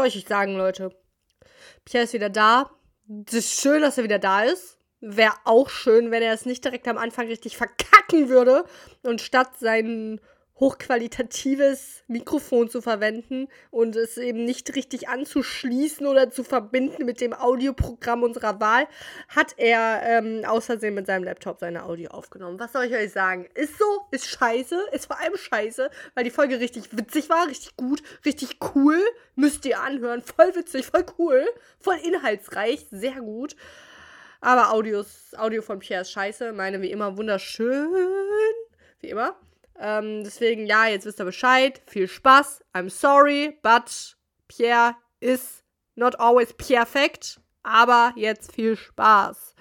soll ich euch sagen, Leute? Pierre ist wieder da. Es ist schön, dass er wieder da ist. Wäre auch schön, wenn er es nicht direkt am Anfang richtig verkacken würde und statt seinen hochqualitatives Mikrofon zu verwenden und es eben nicht richtig anzuschließen oder zu verbinden mit dem Audioprogramm unserer Wahl, hat er ähm, außersehen mit seinem Laptop seine Audio aufgenommen. Was soll ich euch sagen? Ist so, ist scheiße, ist vor allem scheiße, weil die Folge richtig witzig war, richtig gut, richtig cool. Müsst ihr anhören. Voll witzig, voll cool, voll inhaltsreich, sehr gut. Aber Audios, Audio von Pierre ist scheiße. Meine wie immer wunderschön. Wie immer. Ähm, deswegen, ja, jetzt wisst ihr Bescheid. Viel Spaß. I'm sorry, but Pierre is not always perfect. Aber jetzt viel Spaß.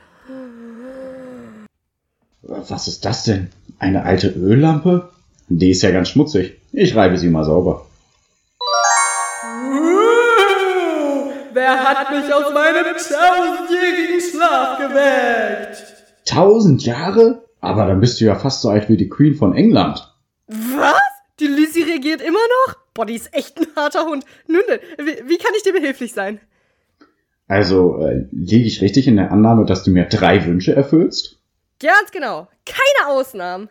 Was ist das denn? Eine alte Öllampe? Die ist ja ganz schmutzig. Ich reibe sie mal sauber. Wer hat mich aus meinem tausendjährigen Schlaf geweckt? Tausend Jahre? Aber dann bist du ja fast so alt wie die Queen von England. Was? Die Lizzie reagiert immer noch? Boah, die ist echt ein harter Hund. Nun wie, wie kann ich dir behilflich sein? Also, äh, liege ich richtig in der Annahme, dass du mir drei Wünsche erfüllst? Ganz genau. Keine Ausnahmen.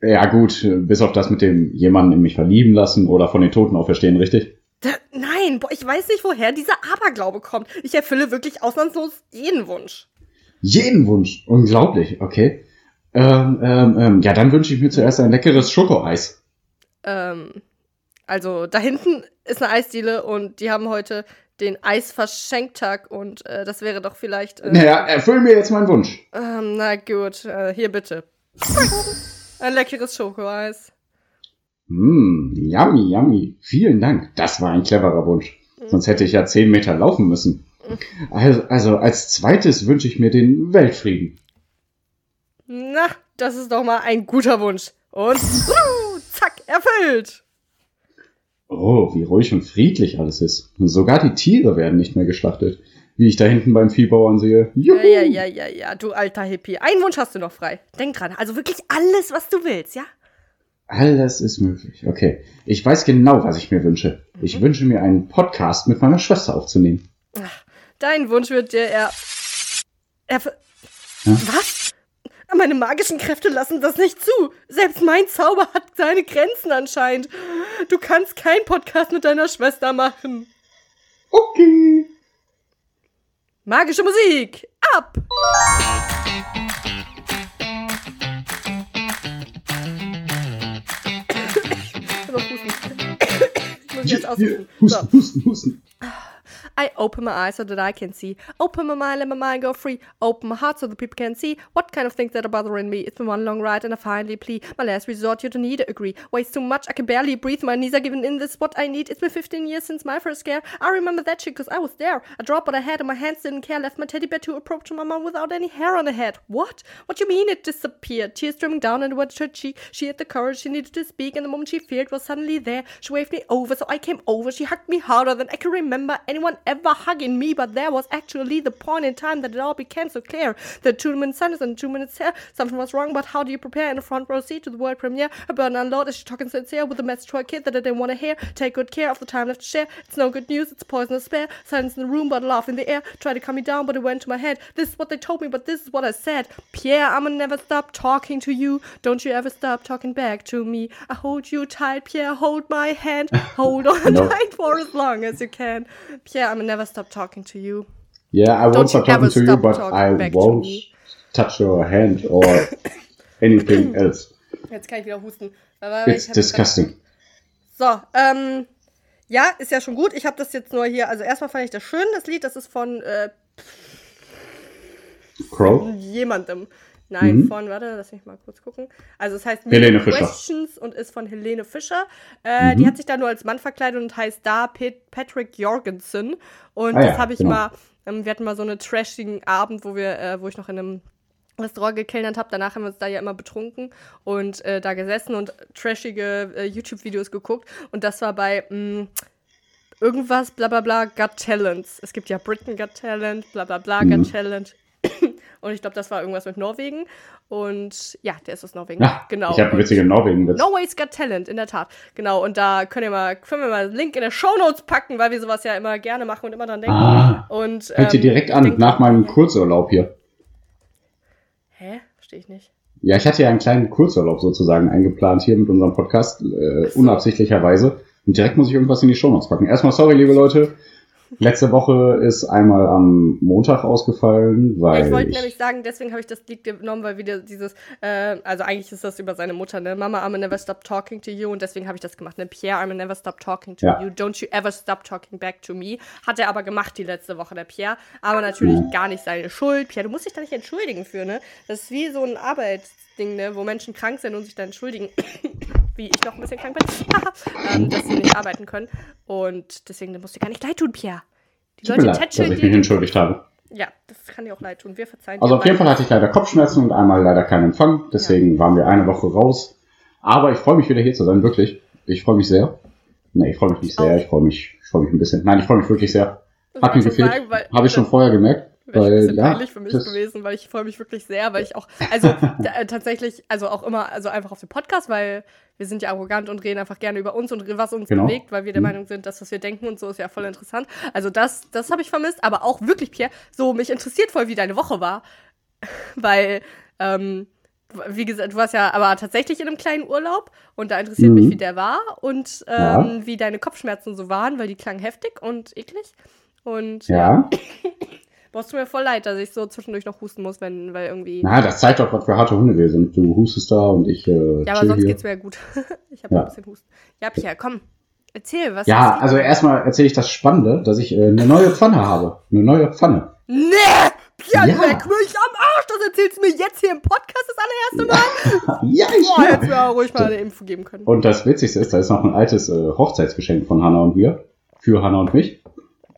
Ja, gut, bis auf das mit dem jemanden in mich verlieben lassen oder von den Toten auferstehen, richtig? Da, nein, boah, ich weiß nicht, woher dieser Aberglaube kommt. Ich erfülle wirklich ausnahmslos jeden Wunsch. Jeden Wunsch? Unglaublich, okay. Ähm, ähm, ähm, ja, dann wünsche ich mir zuerst ein leckeres Schokoeis. Ähm, also da hinten ist eine Eisdiele und die haben heute den Eisverschenktag und äh, das wäre doch vielleicht. Äh, naja, erfüll mir jetzt meinen Wunsch. Ähm, na gut, äh, hier bitte. Ein leckeres Schokoeis. Mmm, yummy, yummy. Vielen Dank. Das war ein cleverer Wunsch. Mhm. Sonst hätte ich ja zehn Meter laufen müssen. Also, also als zweites wünsche ich mir den Weltfrieden. Na, das ist doch mal ein guter Wunsch. Und uh, zack, erfüllt. Oh, wie ruhig und friedlich alles ist. sogar die Tiere werden nicht mehr geschlachtet. Wie ich da hinten beim Viehbauern sehe. Juhu. Ja, ja, ja, ja, ja, du alter Hippie. Einen Wunsch hast du noch frei. Denk dran, also wirklich alles, was du willst, ja? Alles ist möglich. Okay. Ich weiß genau, was ich mir wünsche. Mhm. Ich wünsche mir einen Podcast mit meiner Schwester aufzunehmen. Ach, dein Wunsch wird dir er. er ja? Was? Meine magischen Kräfte lassen das nicht zu. Selbst mein Zauber hat seine Grenzen anscheinend. Du kannst keinen Podcast mit deiner Schwester machen. Okay. Magische Musik. Ab! ich muss jetzt ausrufen. Husten, husten, husten. I open my eyes so that I can see. Open my mind, let my mind go free. Open my heart so that people can see what kind of things that are bothering me. It's been one long ride and I finally plead. My last resort, you don't need to agree. Weighs too much, I can barely breathe. My knees are giving in this what I need. It's been 15 years since my first scare. I remember that shit because I was there. I dropped what I had and my hands didn't care. Left my teddy bear to approach my mom without any hair on her head. What? What do you mean it disappeared? Tears streaming down and wet her cheek. She had the courage she needed to speak, and the moment she feared was suddenly there. She waved me over, so I came over. She hugged me harder than I can remember anyone ever hugging me, but there was actually the point in time that it all became so clear. The two minutes silence and two minutes here. Something was wrong, but how do you prepare in a front row seat to the world premiere? A burden unload as she talking sincere with a message to a kid that I didn't want to hear. Take good care of the time left to share. It's no good news, it's poisonous spare. Silence in the room, but laugh in the air. Try to calm me down, but it went to my head. This is what they told me, but this is what I said. Pierre, I'ma never stop talking to you. Don't you ever stop talking back to me. I hold you tight, Pierre. Hold my hand. Hold on no. tight for as long as you can. Pierre, I'ma never stop talking to you. Yeah, I won't stop talking to you, but I won't touch your hand or anything else. Jetzt kann ich wieder husten. It's disgusting. So, ähm, ja, ist ja schon gut. Ich habe das jetzt nur hier. Also erstmal fand ich das schön, das Lied. Das ist von äh, Crow? Jemandem. Nein, mhm. von, warte, lass mich mal kurz gucken. Also es heißt Helene Questions Fischer. und ist von Helene Fischer. Äh, mhm. Die hat sich da nur als Mann verkleidet und heißt da Patrick Jorgensen. Und ah, das ja, habe ich genau. mal, ähm, wir hatten mal so einen trashigen Abend, wo wir, äh, wo ich noch in einem Restaurant gekellnert habe. Danach haben wir uns da ja immer betrunken und äh, da gesessen und trashige äh, YouTube-Videos geguckt. Und das war bei mh, mm, irgendwas, bla bla bla, Got Talents. Es gibt ja Britain Got Talent, bla bla bla, mhm. Got Talent. Und ich glaube, das war irgendwas mit Norwegen. Und ja, der ist aus Norwegen. Ja, genau. Ich habe einen witzigen Norwegen-Witz. Norway's Got Talent, in der Tat. Genau, und da können wir mal, können wir mal einen Link in der Shownotes packen, weil wir sowas ja immer gerne machen und immer dran denken. Ah, und, fängt ihr ähm, direkt an, nach meinem Kurzurlaub hier. Hä? Verstehe ich nicht. Ja, ich hatte ja einen kleinen Kurzurlaub sozusagen eingeplant hier mit unserem Podcast, äh, Ach so. unabsichtlicherweise. Und direkt muss ich irgendwas in die Shownotes packen. Erstmal sorry, liebe Leute. Letzte Woche ist einmal am Montag ausgefallen, weil ich wollte ich, nämlich sagen, deswegen habe ich das Lied genommen, weil wieder dieses, äh, also eigentlich ist das über seine Mutter, ne? Mama, I'm never stop talking to you. Und deswegen habe ich das gemacht, ne? Pierre, I'm never stop talking to Ja. you. Don't you ever stop talking back to me. Hat er aber gemacht die letzte Woche, der Pierre. Aber natürlich Mhm. gar nicht seine Schuld. Pierre, du musst dich da nicht entschuldigen für, ne? Das ist wie so ein Arbeitsding, ne? Wo Menschen krank sind und sich da entschuldigen. Wie ich noch ein bisschen krank bin. Ähm, dass sie nicht arbeiten können. Und deswegen das musst du gar nicht leid tun, Pierre. Die mir leid, dass ich mich den entschuldigt habe. ja, das kann dir auch leid tun. Wir verzeihen Also auf jeden. Fall hatte ich leider Kopfschmerzen und einmal leider keinen Empfang. Deswegen waren wir eine Woche raus. Aber ich freue mich wieder hier zu sein, wirklich. Ich freue mich sehr. Nee, ich freue mich nicht sehr. Ich freue mich, ich freue mich ein bisschen. Nein, ich freue mich wirklich sehr. Hat mir gefehlt. weil- Habe ich schon vorher gemerkt. Wäre ein Weil, bisschen ja, peinlich für mich gewesen, weil ich freue mich wirklich sehr, weil ich auch, also äh, tatsächlich, also auch immer, also einfach auf dem Podcast, weil wir sind ja arrogant und reden einfach gerne über uns und was uns Genau. bewegt, weil wir der Mhm. Meinung sind, dass was wir denken und so ist ja voll interessant. Also das, das habe ich vermisst, aber auch wirklich, Pierre, so mich interessiert voll, wie deine Woche war, weil, ähm, wie gesagt, du warst ja aber tatsächlich in einem kleinen Urlaub und da interessiert Mhm. mich, wie der war und ähm, Ja. wie deine Kopfschmerzen so waren, weil die klangen heftig und eklig. Und Ja. Brauchst du mir voll leid, dass ich so zwischendurch noch husten muss, wenn, weil irgendwie. Na, das zeigt doch, was für harte Hunde wir sind. Du hustest da und ich äh, ja, aber sonst hier. geht's mir ja gut. ich habe Ja. ein bisschen Husten. Ja, Pia, komm. Erzähl, was Ja, also erstmal erzähle ich das Spannende, dass ich äh, eine neue Pfanne habe. Eine neue Pfanne. Nee! Pia, Ja. leck mich am Arsch! Das erzählst du mir jetzt hier im Podcast das allererste Mal? ja, ich Boah, hättest mir auch ruhig mal eine Info geben können. Und das Witzigste ist, da ist noch ein altes äh, Hochzeitsgeschenk von Hanna und mir. Für Hanna und mich.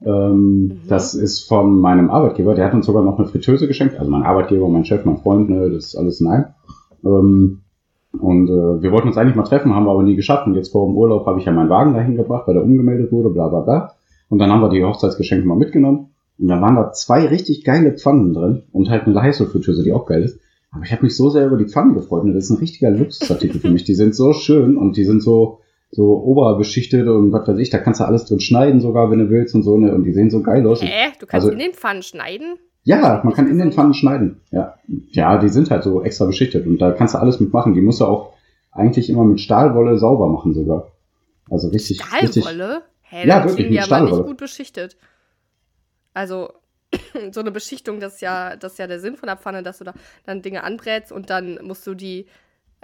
Ähm, Das ist von meinem Arbeitgeber. Der hat uns sogar noch eine Fritteuse geschenkt. Also mein Arbeitgeber, mein Chef, mein Freund, ne, das ist alles in einem. Ähm, und äh, wir wollten uns eigentlich mal treffen, haben wir aber nie geschafft. Und jetzt vor dem Urlaub habe ich ja meinen Wagen dahin gebracht, weil der umgemeldet wurde, bla bla bla. Und dann haben wir die Hochzeitsgeschenke mal mitgenommen. Und da waren da zwei richtig geile Pfannen drin und halt eine Heißluftfritteuse, die auch geil ist. Aber ich habe mich so sehr über die Pfannen gefreut. Und das ist ein richtiger Luxusartikel für mich. Die sind so schön und die sind so, so oberbeschichtet und was weiß ich. Da kannst du alles drin schneiden sogar, wenn du willst und so. Ne? Und die sehen so geil aus. Hä? Du kannst Also- in den Pfannen schneiden? Ja, man kann in den Pfannen schneiden. Ja. ja, die sind halt so extra beschichtet und da kannst du alles mitmachen. Die musst du auch eigentlich immer mit Stahlwolle sauber machen sogar. Also richtig. Stahlwolle? Hä, Ja, dann wirklich, mit aber nicht Stahlwolle. gut beschichtet. Also, so eine Beschichtung, das ist ja, das ist ja der Sinn von der Pfanne, dass du da dann Dinge anbrätst und dann musst du die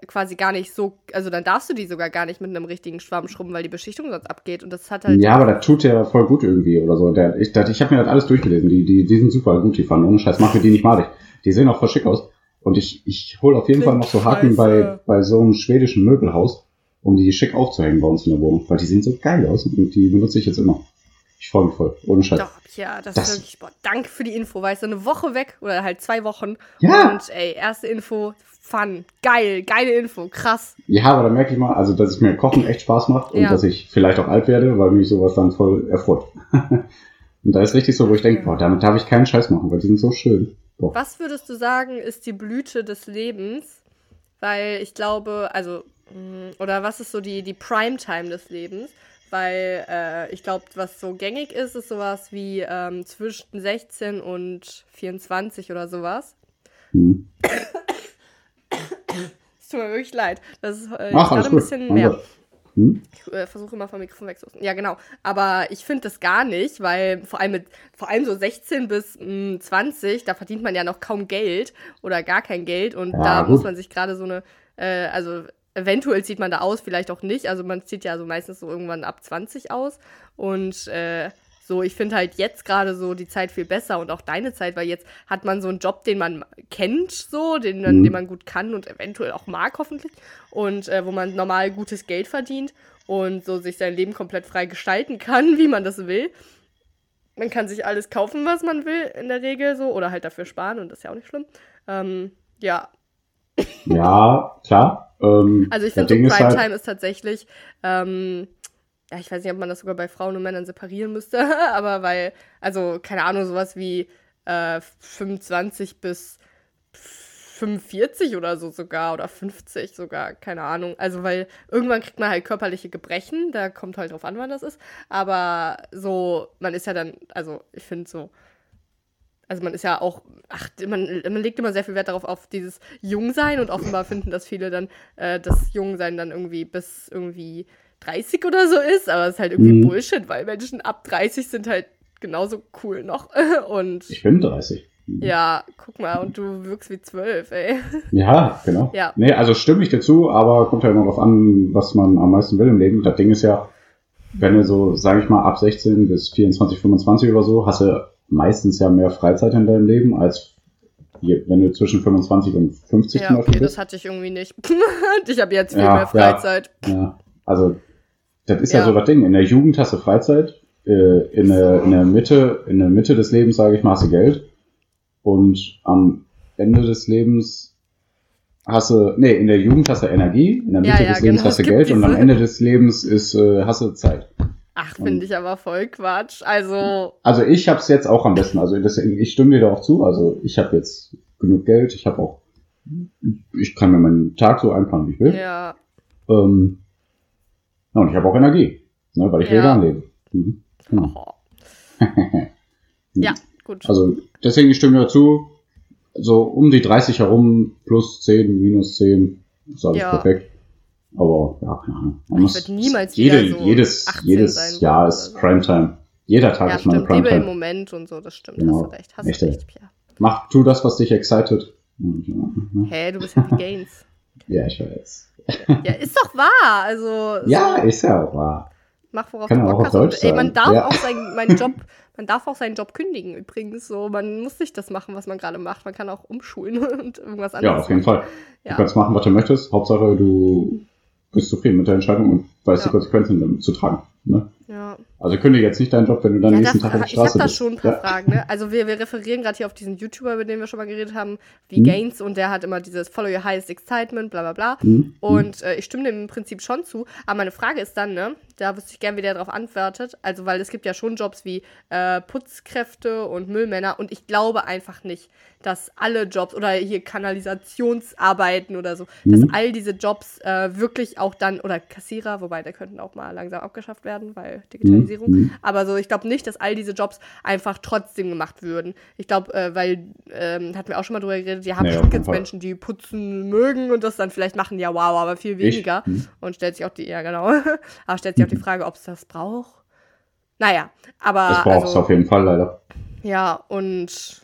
quasi gar nicht so, also dann darfst du die sogar gar nicht mit einem richtigen Schwamm schrubben, weil die Beschichtung sonst abgeht und das hat halt Ja, aber das tut der voll gut irgendwie oder so. Der, ich das- ich habe mir das alles durchgelesen. Die, die, die sind super gut, die Pfannen. Ohne Scheiß, mach mir die nicht malig. Die sehen auch voll schick aus. Und ich, ich hole auf jeden Fall noch so Haken bei, bei so einem schwedischen Möbelhaus, um die schick aufzuhängen bei uns in der Wohnung. Weil die sehen so geil aus und die benutze ich jetzt immer. Ich freue mich voll. Ohne Scheiß. Doch, ja, das, Das- ist wirklich, boah, danke für die Info, weißt du, eine Woche weg oder halt zwei Wochen. Ja. Und ey, erste Info, fun, geil, geile Info, krass. Ja, aber da merke ich mal, also dass es mir Kochen echt Spaß macht und Ja. dass ich vielleicht auch alt werde, weil mich sowas dann voll erfreut. und da ist richtig so, wo ich denke, boah, damit darf ich keinen Scheiß machen, weil die sind so schön. Boah. Was würdest du sagen, ist die Blüte des Lebens? Weil ich glaube, also, mh, oder was ist so die, die Primetime des Lebens? Weil äh, ich glaube, was so gängig ist, ist sowas wie ähm, zwischen 16 und 24 oder sowas. Hm. Es tut mir wirklich leid. Das ist äh, Ach, gerade ein gut. bisschen Mein mehr. Hm? Ich äh, versuche immer vom Mikrofon wegzuhusten. Ja, genau. Aber ich finde das gar nicht, weil vor allem mit, vor allem so 16 bis mh, 20, da verdient man ja noch kaum Geld oder gar kein Geld und Ja, da gut. muss man sich gerade so eine, äh, also eventuell zieht man da aus, vielleicht auch nicht. Also man zieht ja so meistens so irgendwann ab 20 aus und äh, so, ich finde halt jetzt gerade so die Zeit viel besser und auch deine Zeit, weil jetzt hat man so einen Job, den man kennt, so, den, man- Mhm. den man gut kann und eventuell auch mag, hoffentlich. Und äh, wo man normal gutes Geld verdient und so sich sein Leben komplett frei gestalten kann, wie man das will. Man kann sich alles kaufen, was man will, in der Regel so, oder halt dafür sparen und das ist ja auch nicht schlimm. Ähm, ja, Ja, klar. Ähm, also ich finde, so ist halt- Primetime ist tatsächlich, ähm, ja, ich weiß nicht, ob man das sogar bei Frauen und Männern separieren müsste, aber weil, also, keine Ahnung, sowas wie äh, 25 bis 45 oder so sogar oder 50 sogar, keine Ahnung. Also, weil irgendwann kriegt man halt körperliche Gebrechen, da kommt halt drauf an, wann das ist. Aber so, man ist ja dann, also ich finde so, also man ist ja auch, ach, man, man legt immer sehr viel Wert darauf, auf dieses Jungsein und offenbar finden das viele dann, äh, das Jungsein dann irgendwie bis irgendwie 30 oder so ist, aber es ist halt irgendwie mhm. Bullshit, weil Menschen ab 30 sind halt genauso cool noch. und ich bin 30. Ja, guck mal, und du wirkst wie 12, ey. Ja, genau. Ja. Nee, also stimme ich dir zu, aber kommt ja immer darauf an, was man am meisten will im Leben. Das Ding ist ja, wenn du so, sage ich mal, ab 16 bis 24, 25 oder so, hast du meistens ja mehr Freizeit in deinem Leben, als wenn du zwischen 25 und 50 ja, zum Beispiel okay, bist. das hatte ich irgendwie nicht. ich habe jetzt viel ja, mehr Freizeit. Ja, ja, also das ist ja. so das Ding. In der Jugend hast du Freizeit, äh, in, der, in der Mitte, in der Mitte des Lebens, sage ich mal, hast du Geld. Und am Ende des Lebens hast du, nee, in der Jugend hast du Energie, in der Mitte des Lebens genau, hast du Geld und am Ende des Lebens ist, äh, hast du Zeit. Ach, finde ich aber voll Quatsch. Also. Also ich hab's jetzt auch am besten. Also das, ich stimme dir da auch zu. Also ich habe jetzt genug Geld. Ich habe auch, ich kann mir meinen Tag so einplanen, wie ich will. Ja. Ähm, und ich habe auch Energie, ne, weil ich ja. vegan lebe. Mhm. Genau. Oh. ja, gut. Also deswegen ich stimme dazu. So um die 30 herum, plus 10, minus 10, ist alles ja. perfekt. Aber ja, keine Ahnung. Man ich würde niemals jede, so jedes, jedes Jahr ist so. Primetime. Jeder Tag ja, ist mal eine Primetime. im Moment und so, das stimmt. Genau. Hast du recht. Hast Echt, recht. Mach, tu das, was dich excited. Hä, hey, du bist ja wie Gaines. ja, ich weiß. ja, ist doch wahr. Also. So. Ja, ist ja auch wahr. Mach, worauf Kann du Bock hast. Und, ey, man darf ja. auch seinen meinen Job, man darf auch seinen Job kündigen übrigens. So, man muss nicht das machen, was man gerade macht. Man kann auch umschulen und irgendwas anderes. Ja, auf jeden Fall. Ja. Du kannst machen, was du möchtest. Hauptsache, du bist zufrieden mit der Entscheidung und weißt ja. die Konsequenzen zu tragen. Ne? Ja. Also kündige jetzt nicht deinen Job, wenn du dann ja, nächsten Tag auf der Straße bist. Ich habe da schon ein paar ja. Fragen. Ne? Also wir, wir referieren gerade hier auf diesen YouTuber, über den wir schon mal geredet haben, wie mhm. Gaines und der hat immer dieses Follow Your Highest Excitement, bla bla bla. Mhm. Und äh, ich stimme dem im Prinzip schon zu. Aber meine Frage ist dann, ne, da wüsste ich gerne, wie der darauf antwortet. Also weil es gibt ja schon Jobs wie äh, Putzkräfte und Müllmänner und ich glaube einfach nicht, dass alle Jobs oder hier Kanalisationsarbeiten oder so, mhm. dass all diese Jobs äh, wirklich auch dann, oder Kassierer, wobei der könnten auch mal langsam abgeschafft werden, weil Digitalisierung. Mhm. Aber so, ich glaube nicht, dass all diese Jobs einfach trotzdem gemacht würden. Ich glaube, äh, weil, ähm, hatten wir auch schon mal drüber geredet, die haben naja, jetzt Menschen, die putzen mögen und das dann vielleicht machen, ja wow, aber viel weniger. Mhm. Und stellt sich auch die, ja genau, aber stellt sich auch die mhm. Frage, ob es das braucht. Naja, aber. Das braucht es also, auf jeden Fall leider. Ja, und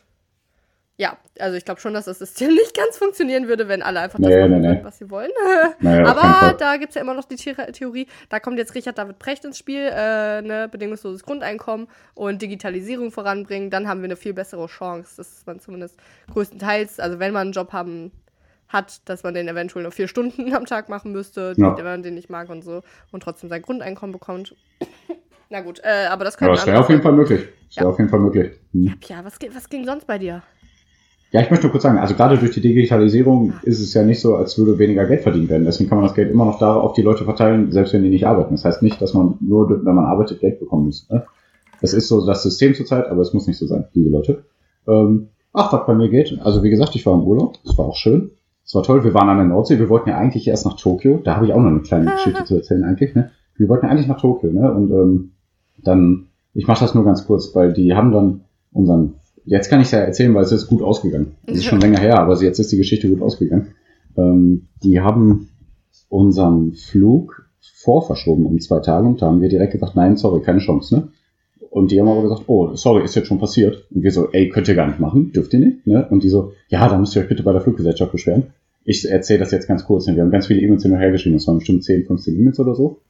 ja, also ich glaube schon, dass das System nicht ganz funktionieren würde, wenn alle einfach das nee, machen nee, nee. was sie wollen. Naja, Aber da gibt es ja immer noch die Theorie, da kommt jetzt Richard David Precht ins Spiel, äh, ne, bedingungsloses Grundeinkommen und Digitalisierung voranbringen, dann haben wir eine viel bessere Chance, dass man zumindest größtenteils, also wenn man einen Job haben hat, dass man den eventuell nur vier Stunden am Tag machen müsste, ja. wenn man den nicht mag und so, und trotzdem sein Grundeinkommen bekommt. Na gut, äh, aber das könnte. Ja, das wäre auf jeden Fall möglich. Das wäre ja. auf jeden Fall möglich. Hm. Ja, Pia, was, was ging sonst bei dir? Ja, ich möchte kurz sagen, also gerade durch die Digitalisierung ist es ja nicht so, als würde weniger Geld verdient werden. Deswegen kann man das Geld immer noch darauf auf die Leute verteilen, selbst wenn die nicht arbeiten. Das heißt nicht, dass man nur, wenn man arbeitet, Geld bekommen muss. Ne? Das ist so das System zurzeit, aber es muss nicht so sein, liebe Leute. Ähm, ach, was bei mir geht. Also wie gesagt, ich war im Urlaub. Es war auch schön. Es war toll. Wir waren an der Nordsee. Wir wollten ja eigentlich erst nach Tokio. Da habe ich auch noch eine kleine Geschichte zu erzählen eigentlich. Ne? Wir wollten eigentlich nach Tokio. Ne? Und ähm, dann, ich mache das nur ganz kurz, weil die haben dann unseren Jetzt kann ich es ja erzählen, weil es ist gut ausgegangen. Es ist schon länger her, aber jetzt ist die Geschichte gut ausgegangen. Ähm, die haben unseren Flug vorverschoben um zwei Tage und da haben wir direkt gesagt, nein, sorry, keine Chance, ne? Und die haben aber gesagt, oh, sorry, ist jetzt schon passiert. Und wir so, ey, könnt ihr gar nicht machen, dürft ihr nicht, ne? Und die so, ja, da müsst ihr euch bitte bei der Fluggesellschaft beschweren. Ich erzähle das jetzt ganz kurz. Ne? Wir haben ganz viele E-Mails hin und her geschrieben, das waren bestimmt 10, 15 E-Mails oder so.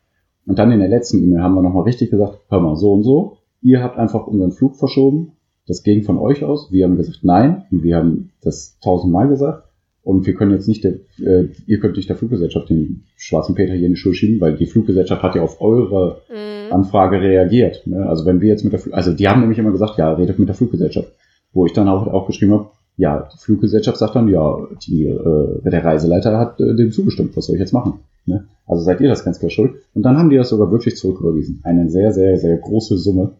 Und dann in der letzten E-Mail haben wir nochmal richtig gesagt, hör mal, so und so, ihr habt einfach unseren Flug verschoben, das ging von euch aus. Wir haben gesagt nein. Und wir haben das tausendmal gesagt. Und wir können jetzt nicht, der, äh, ihr könnt nicht der Fluggesellschaft den schwarzen Peter hier in die Schuhe schieben, weil die Fluggesellschaft hat ja auf eure mhm. Anfrage reagiert. Ne? Also wenn wir jetzt mit der, Fl also die haben nämlich immer gesagt, ja, redet mit der Fluggesellschaft. Wo ich dann auch, auch geschrieben habe, ja, die Fluggesellschaft sagt dann, ja, die, äh, der Reiseleiter hat äh, dem zugestimmt, was soll ich jetzt machen? Ne? Also seid ihr das ganz klar schuld. Und dann haben die das sogar wirklich zurücküberwiesen. Eine sehr, sehr, sehr große Summe.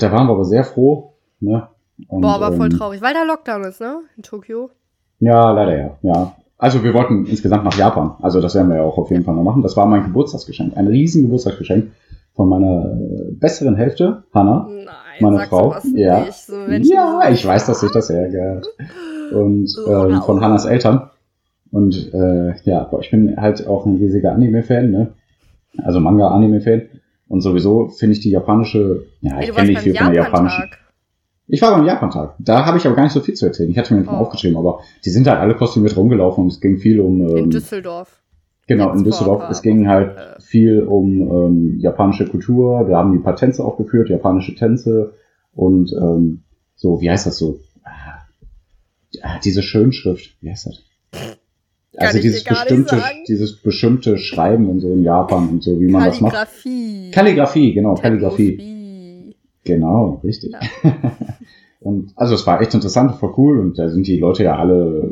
Da waren wir aber sehr froh, ne? Und, Boah, aber voll ähm, traurig, weil da Lockdown ist, ne? In Tokio. Ja, leider ja. ja. Also wir wollten insgesamt nach Japan. Also das werden wir ja auch auf jeden Fall noch machen. Das war mein Geburtstagsgeschenk. Ein riesen Geburtstagsgeschenk von meiner äh, besseren Hälfte, Hannah. Nein, Meine Frau, ja. So ja, ich weiß, dass sich das ärgert. Und Oh, ähm, von. Hannas Eltern. Und äh, ja, boah, ich bin halt auch ein riesiger Anime-Fan, ne? Also Manga-Anime-Fan. Und sowieso finde ich die japanische, ja, ich kenne nicht viel von der japanischen. Ich war beim Japan-Tag. Da habe ich aber gar nicht so viel zu erzählen. Ich hatte mir nicht mal Oh. aufgeschrieben, aber die sind halt alle kostümiert rumgelaufen und es ging viel um. In Ähm, Düsseldorf. genau, in Düsseldorf. Es ging halt äh. viel um ähm, japanische Kultur. Wir haben die paar Tänze aufgeführt, japanische Tänze und ähm, so, wie heißt das so? Ah, ah, diese Schönschrift, wie heißt das? Also dieses bestimmte, dieses bestimmte Schreiben und so in Japan und so, wie man das macht. Kalligrafie. Kalligrafie, genau, Kalligrafie. Genau, richtig. Ja. und also es war echt interessant, voll cool und da sind die Leute ja alle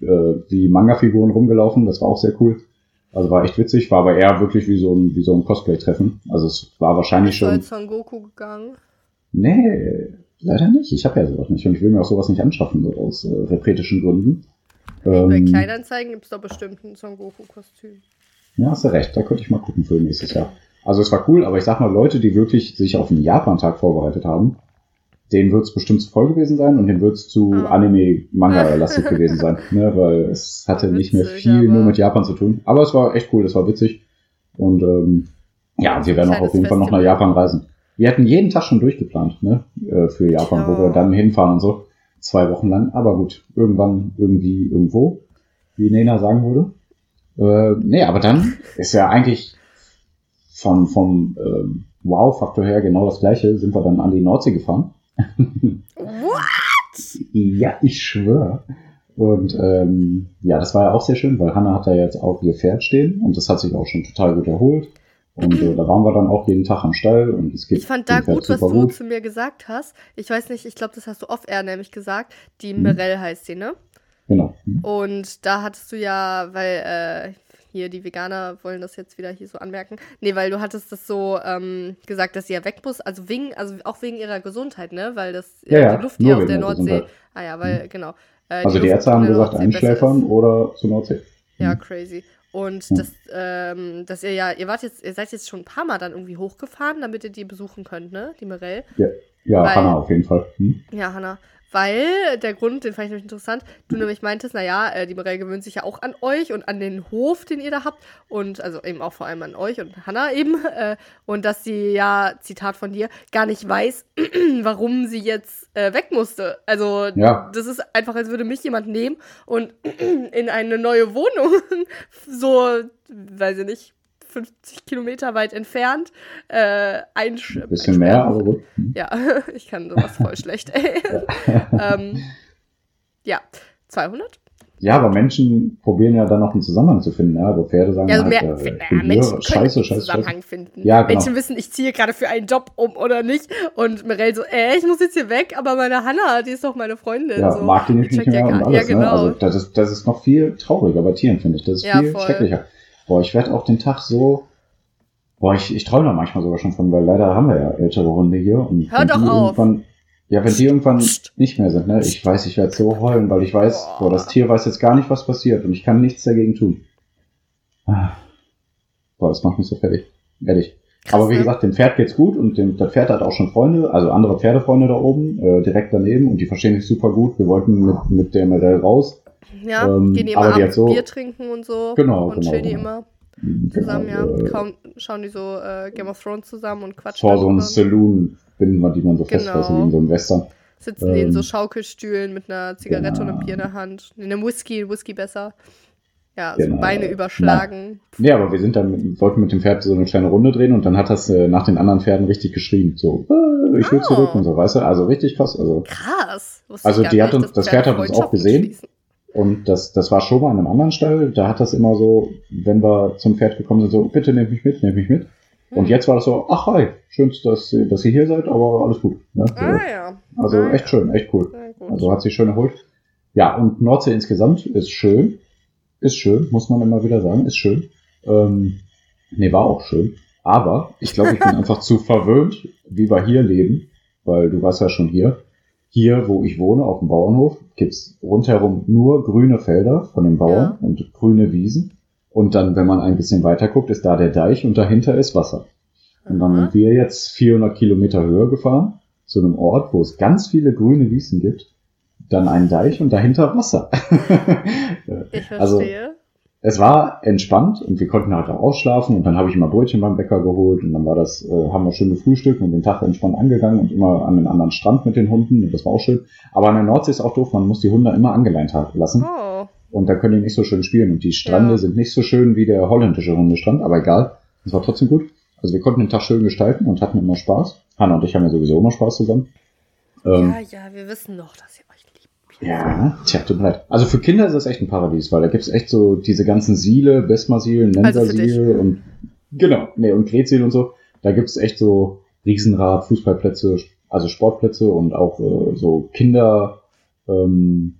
äh, wie Manga-Figuren rumgelaufen, das war auch sehr cool. Also war echt witzig, war aber eher wirklich wie so ein, wie so ein Cosplay-Treffen. Also es war wahrscheinlich Bist du schon. als Son Goku gegangen? Nee, leider nicht. Ich habe ja sowas nicht und ich will mir auch sowas nicht anschaffen, so aus äh, repretischen Gründen. Bei Ähm, Kleinanzeigen gibt es doch bestimmt ein Son Goku-Kostüm. Ja, hast du recht, da könnte ich mal gucken für nächstes Jahr. Also es war cool, aber ich sag mal, Leute, die wirklich sich auf einen Japan-Tag vorbereitet haben, denen wird es bestimmt zu voll gewesen sein und denen wird es zu Ah. Anime-Manga-lastig gewesen sein, ne? weil es hatte nicht mehr Witzig, viel nur mit Japan zu tun. Aber es war echt cool, es war witzig. Und ähm, ja, wir werden auch auf jeden Fall noch nach. Japan reisen. Wir hatten jeden Tag schon durchgeplant, ne? äh, für Japan, wo Ja. wir dann hinfahren und so. Zwei Wochen lang. Aber gut, irgendwann, irgendwie, irgendwo, wie Nena sagen würde. Äh, nee, aber dann ist ja eigentlich von, vom ähm, Wow-Faktor her genau das gleiche, sind wir dann an die Nordsee gefahren. What? Ja, ich schwöre. Und ähm, ja, das war ja auch sehr schön, weil Hanna hat da jetzt auch ihr Pferd stehen und das hat sich auch schon total gut erholt. Und äh, da waren wir dann auch jeden Tag am Stall und es geht Ich fand da gut, was du zu mir gesagt hast. Ich weiß nicht, ich glaube, das hast du off-air nämlich gesagt. Die Mhm. Mirelle heißt sie, ne? Genau. Und da hattest du ja, weil äh, hier die Veganer wollen das jetzt wieder hier so anmerken. Nee, weil du hattest das so ähm, gesagt, dass sie ja weg muss, also wegen, also auch wegen ihrer Gesundheit, ne? Weil das Ja, ja, die Luft hier auf der Nordsee. Gesundheit. Ah ja, weil, genau. Äh, Also die, Luft Ärzte haben gesagt, Nordsee einschläfern oder zur Nordsee. Ja, Mhm. crazy. Und Ja. das, ähm, dass ihr ja, ihr wart jetzt, ihr seid jetzt schon ein paar Mal dann irgendwie hochgefahren, damit ihr die besuchen könnt, ne? Die Mirelle. Ja, Weil- Hanna auf jeden Fall. Hm? Ja, Hanna. Weil der Grund, den fand ich nämlich interessant, du nämlich meintest, naja, äh, die Mirelle gewöhnt sich ja auch an euch und an den Hof, den ihr da habt. Und also eben auch vor allem an euch und Hanna eben. Äh, und dass sie ja, Zitat von dir, gar nicht weiß, warum sie jetzt äh, weg musste. Also Ja. das ist einfach, als würde mich jemand nehmen und in eine neue Wohnung, so, weiß ich nicht, 50 Kilometer weit entfernt, äh, Ein bisschen mehr, aber gut. Ja, ich kann sowas voll schlecht, ey. ähm, ja, 200? Ja, aber Menschen probieren ja dann noch einen Zusammenhang zu finden. Ja, aber Pferde sagen Ja, also halt, mehr, äh, ja, ich bin hier, Menschen können scheiße, einen scheiße, Zusammenhang scheiße. finden. Ja, genau. Menschen wissen, ich ziehe gerade für einen Job um oder nicht. Und Mirelle so, äh, ich muss jetzt hier weg, aber meine Hanna, die ist doch meine Freundin. Ja, so. mag die nicht, nicht ja mehr und alles. Ja, Ne? genau. Also das ist, das ist noch viel trauriger bei Tieren, finde ich. Das ist Ja, viel voll. schrecklicher. Boah, ich werde auch den Tag so. Boah, ich, ich träume da manchmal sogar schon von, weil leider haben wir ja ältere Hunde hier. Und Hör doch auf. Ja, wenn die irgendwann nicht mehr sind, ne? Ich weiß, ich werde so heulen, weil ich weiß, Boah. boah, das Tier weiß jetzt gar nicht, was passiert und ich kann nichts dagegen tun. Ah. Boah, das macht mich so fertig. Ehrlich. Krass, Aber wie ne? gesagt, dem Pferd geht's gut und dem, das Pferd hat auch schon Freunde, also andere Pferdefreunde da oben, äh, direkt daneben und die verstehen sich super gut. Wir wollten mit, mit der Mirelle raus. Ja, ähm, gehen die immer abends so- Bier trinken und so. Genau, Und genau, chillen die genau. immer zusammen, Genau, ja. äh, Kaum schauen die so äh, Game of Thrones zusammen und quatschen. vor so einem. Saloon binden wir die dann so Genau. du, wie in so einem Western. Sitzen die in ähm, so Schaukelstühlen mit einer Zigarette und genau. einem Bier in der Hand. In einem Whisky, Whisky besser. Ja, Genau. so Beine überschlagen. Nee, aber wir sind dann, mit, wollten mit dem Pferd so eine kleine Runde drehen und dann hat das äh, nach den anderen Pferden richtig geschrien. So, äh, ich will Oh. zurück und so, weißt du? Also richtig krass. Also, Krass. Also die hat uns- das Pferd Pferde hat uns auch gesehen. schließen. Und das, das war schon mal in einem anderen Stall. Da hat das immer so, wenn wir zum Pferd gekommen sind, so, bitte nehmt mich mit, nehmt mich mit. Und Hm. jetzt war das so, ach hi, schön, dass, ihr- dass ihr hier seid, aber alles gut. Ne? So. Ah ja. Also ah, echt schön, echt cool. Also hat sich schön erholt. Ja, und Nordsee insgesamt ist schön. Ist schön, muss man immer wieder sagen, ist schön. Ähm, nee, war auch schön. Aber ich glaube, ich bin einfach zu verwöhnt, wie wir hier leben, weil du warst ja schon hier. Hier, wo ich wohne, auf dem Bauernhof, gibt's rundherum nur grüne Felder von den Bauern Ja. und grüne Wiesen. Und dann, wenn man ein bisschen weiter guckt, ist da der Deich und dahinter ist Wasser. Und dann sind wir jetzt 400 Kilometer höher gefahren, zu einem Ort, wo es ganz viele grüne Wiesen gibt, dann einen Deich und dahinter Wasser. Ich Also, verstehe. Es war entspannt und wir konnten halt auch ausschlafen und dann habe ich mal Brötchen beim Bäcker geholt und dann war das, äh, haben wir schön gefrühstückt und den Tag entspannt angegangen und immer an einen anderen Strand mit den Hunden und das war auch schön. Aber an der Nordsee ist auch doof, man muss die Hunde immer angeleint haben lassen oh. und da können die nicht so schön spielen und die Strände Ja. sind nicht so schön wie der holländische Hundestrand, aber egal, es war trotzdem gut. Also wir konnten den Tag schön gestalten und hatten immer Spaß. Hanna und ich haben ja sowieso immer Spaß zusammen. Ähm, Ja, ja, wir wissen doch, dass ihr. Ja, tja, tut mir leid. Also für Kinder ist das echt ein Paradies, weil da gibt's echt so diese ganzen Siele, Besmarsil, Also und genau, nee, und Gretzil und so. Da gibt's echt so Riesenrad, Fußballplätze, also Sportplätze und auch äh, so Kinder ähm,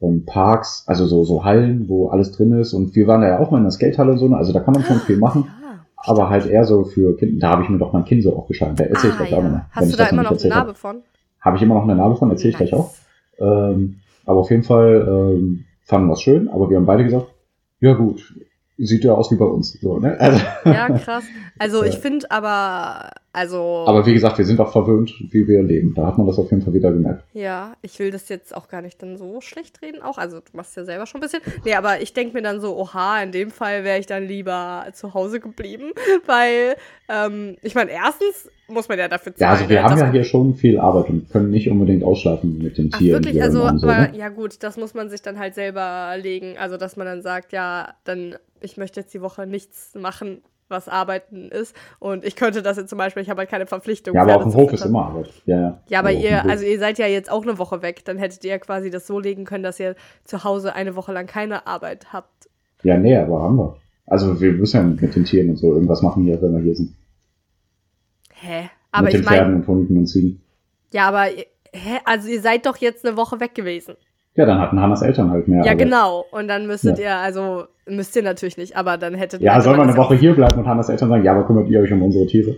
ähm, Parks, also so, so Hallen, wo alles drin ist. Und wir waren da ja auch mal in der Skatehalle und so, ne? also da kann man schon viel machen. Ja. Aber halt eher so für Kinder. Da habe ich mir doch mein Kind so aufgeschlagen. Da erzähle ich Ah, gleich auch ja. nochmal. wenn Hast ich du da immer noch eine habe. Narbe von? Habe ich immer noch eine Narbe von, erzähle ich gleich auch. Ähm, aber auf jeden Fall ähm, fanden wir es schön, aber wir haben beide gesagt, ja gut, sieht ja aus wie bei uns. So, ne? also, Ja, krass. Also Ja. ich finde aber, also, aber wie gesagt, wir sind auch verwöhnt, wie wir leben. Da hat man das auf jeden Fall wieder gemerkt. ja, ich will das jetzt auch gar nicht dann so schlecht reden auch. Also du machst ja selber schon ein bisschen. Nee, aber ich denke mir dann so, oha, in dem Fall wäre ich dann lieber zu Hause geblieben, weil, ähm, ich meine, erstens muss man ja dafür Ja, zahlen. also wir ne, haben ja hier schon viel Arbeit und können nicht unbedingt ausschlafen mit den Ach, Tieren. wirklich? wir Also, so, aber ne? ja gut, das muss man sich dann halt selber legen. Also, dass man dann sagt, ja, dann, ich möchte jetzt die Woche nichts machen, was Arbeiten ist. Und ich könnte das jetzt zum Beispiel, ich habe halt keine Verpflichtung. Ja, aber auf dem Hof ist immer Arbeit. Ja, ja. Ja, aber Also ihr, also ihr seid ja jetzt auch eine Woche weg. Dann hättet ihr ja quasi das so legen können, dass ihr zu Hause eine Woche lang keine Arbeit habt. Ja, nee, aber haben wir. Also wir müssen ja mit den Tieren und so irgendwas machen hier, wenn wir hier sind. Hä? Aber mit ich den Pferden meine, und Hunden und Ziegen. ja, aber hä? Also ihr seid doch jetzt eine Woche weg gewesen. Ja, dann hatten Hannas Eltern halt mehr Ja, Arbeit. genau. Und dann müsstet Ja. ihr, also müsst ihr natürlich nicht, aber dann hättet Ja, hätte soll man das eine ja Woche hier bleiben und Hannas Eltern sagen, ja, aber kümmert ihr euch um unsere Tiere?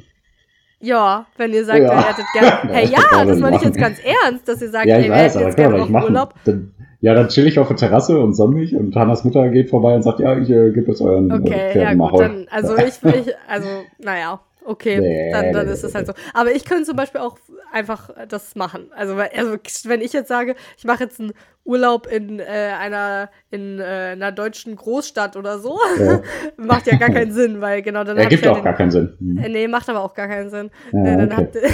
Ja, wenn ihr sagt, Ja. ihr hättet gerne. Hey, Das ja, man das meine ich jetzt ganz ernst, dass ihr sagt, ja, ey, ich wir weiß, hätten aber jetzt kann gerne. Urlaub. Dann, ja, dann chill ich auf der Terrasse und sonn mich und Hannas Mutter geht vorbei und sagt, ja, ich äh, gebe jetzt euren äh, Okay, Pferden ja gut, dann, also ich, ich, also, naja, okay, Nee, dann, dann ist es halt so. Aber ich könnte zum Beispiel auch einfach das machen. Also, also wenn ich jetzt sage, ich mache jetzt einen Urlaub in äh, einer in äh, einer deutschen Großstadt oder so, Ja. macht ja gar keinen Sinn, weil genau dann Ergibt ich ja auch den, gar keinen Sinn. Hm. Äh, Nee, macht aber auch gar keinen Sinn. Ja, nee, dann okay. habt ihr.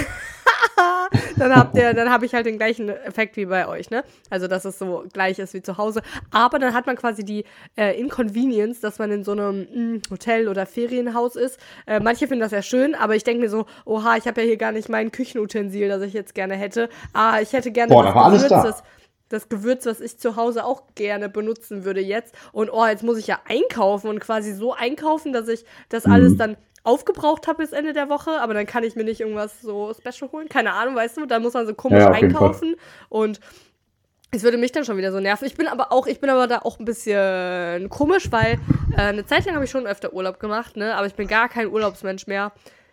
dann habt ihr, dann habe ich halt den gleichen Effekt wie bei euch, ne? Also, dass es so gleich ist wie zu Hause. Aber dann hat man quasi die äh, Inconvenience, dass man in so einem mh, Hotel oder Ferienhaus ist. Äh, manche finden das ja schön, aber ich denke mir so, oha, ich habe ja hier gar nicht mein Küchenutensil, das ich jetzt gerne hätte. Ah, ich hätte gerne Boah, da war alles Gewürz, da. das, das Gewürz, was ich zu Hause auch gerne benutzen würde jetzt. Und oh, jetzt muss ich ja einkaufen und quasi so einkaufen, dass ich das Mhm. alles dann aufgebraucht habe bis Ende der Woche, aber dann kann ich mir nicht irgendwas so special holen. Keine Ahnung, weißt du, da muss man so komisch Ja, einkaufen und es würde mich dann schon wieder so nerven. Ich bin aber auch, ich bin aber da auch ein bisschen komisch, weil äh, eine Zeit lang habe ich schon öfter Urlaub gemacht, ne? Aber ich bin gar kein Urlaubsmensch mehr.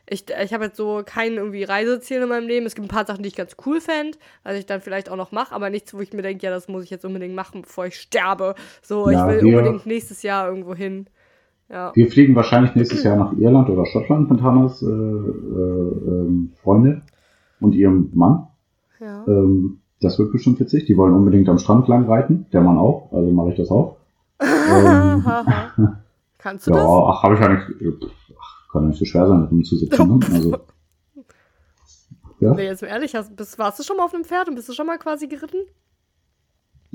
Ich, ich habe jetzt so kein irgendwie Reiseziel in meinem Leben. Es gibt ein paar Sachen, die ich ganz cool fände, was ich dann vielleicht auch noch mache, aber nichts, wo ich mir denke, ja, das muss ich jetzt unbedingt machen, bevor ich sterbe. So, Ja, ich will unbedingt nächstes Jahr irgendwo hin. Ja. Wir fliegen wahrscheinlich nächstes Jahr nach Irland oder Schottland mit Hannas äh, äh, ähm, Freundin und ihrem Mann. ja. Ähm, das wird bestimmt witzig. Die wollen unbedingt am Strand lang reiten. Der Mann auch. Also mache ich das auch. ähm, Kannst du ja, das? ach, habe ich ja nicht. Ach, kann ja nicht so schwer sein, rumzusitzen. Ne? Also, ja, Nee, jetzt mal ehrlich, hast, bist, warst du schon mal auf einem Pferd und bist du schon mal quasi geritten?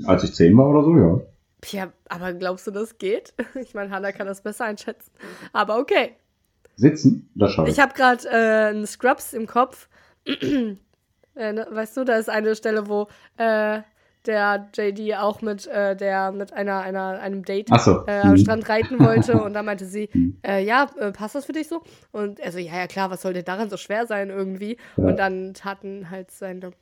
als ich zehn war oder so, ja. Ja, aber glaubst du, das geht? Ich meine, Hannah kann das besser einschätzen. Aber okay. Sitzen, das schaffe ich. Ich habe gerade äh, einen Scrubs im Kopf. äh, ne, weißt du, da ist eine Stelle, wo äh, der JD auch mit äh, der mit einer, einer einem Date so. äh, am Mhm. Strand reiten wollte und da meinte sie, Mhm. äh, ja, äh, passt das für dich so? Und er so, ja, ja klar, was soll denn daran so schwer sein irgendwie? Ja. Und dann taten halt seine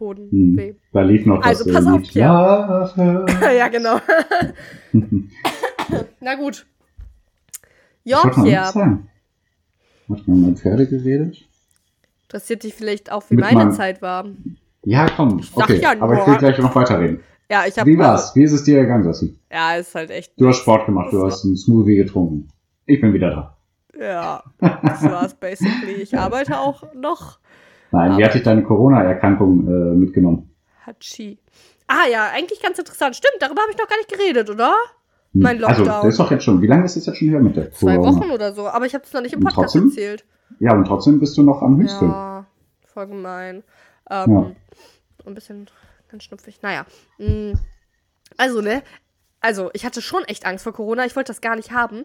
Hoden weh. Da lief noch Also, das pass äh, auf, Lied. Pierre. Ja, genau. Na gut. Ja, Pierre. Hat man mit Pferde geredet? interessiert dich vielleicht auch, wie Mit meine meinem- Zeit war. Ja, komm. Okay, ja aber ich will gleich noch weiterreden. Ja, ich habe. Wie war's? Wie ist es dir ergangen, Sassi? Ja, ist halt echt. Du hast Sport gemacht, du hast einen Smoothie getrunken. Ich bin wieder da. Ja, das war's basically. Ich arbeite auch noch. Nein, wie Aber- hat dich deine Corona-Erkrankung äh, mitgenommen? Hatschi. Ah ja, eigentlich ganz interessant. Stimmt, darüber habe ich noch gar nicht geredet, oder? Hm. Mein Also, Lockdown. das ist doch jetzt schon, wie lange ist es jetzt schon her mit der Zwei Corona? Wochen oder so. Aber ich habe es noch nicht im Podcast trotzdem? erzählt. Ja, und trotzdem bist du noch am Hüsteln. Ja, voll gemein. Ähm, Ja. Ein bisschen ganz schnupfig. Naja. mm, Also, ne? Also, ich hatte schon echt Angst vor Corona. Ich wollte das gar nicht haben.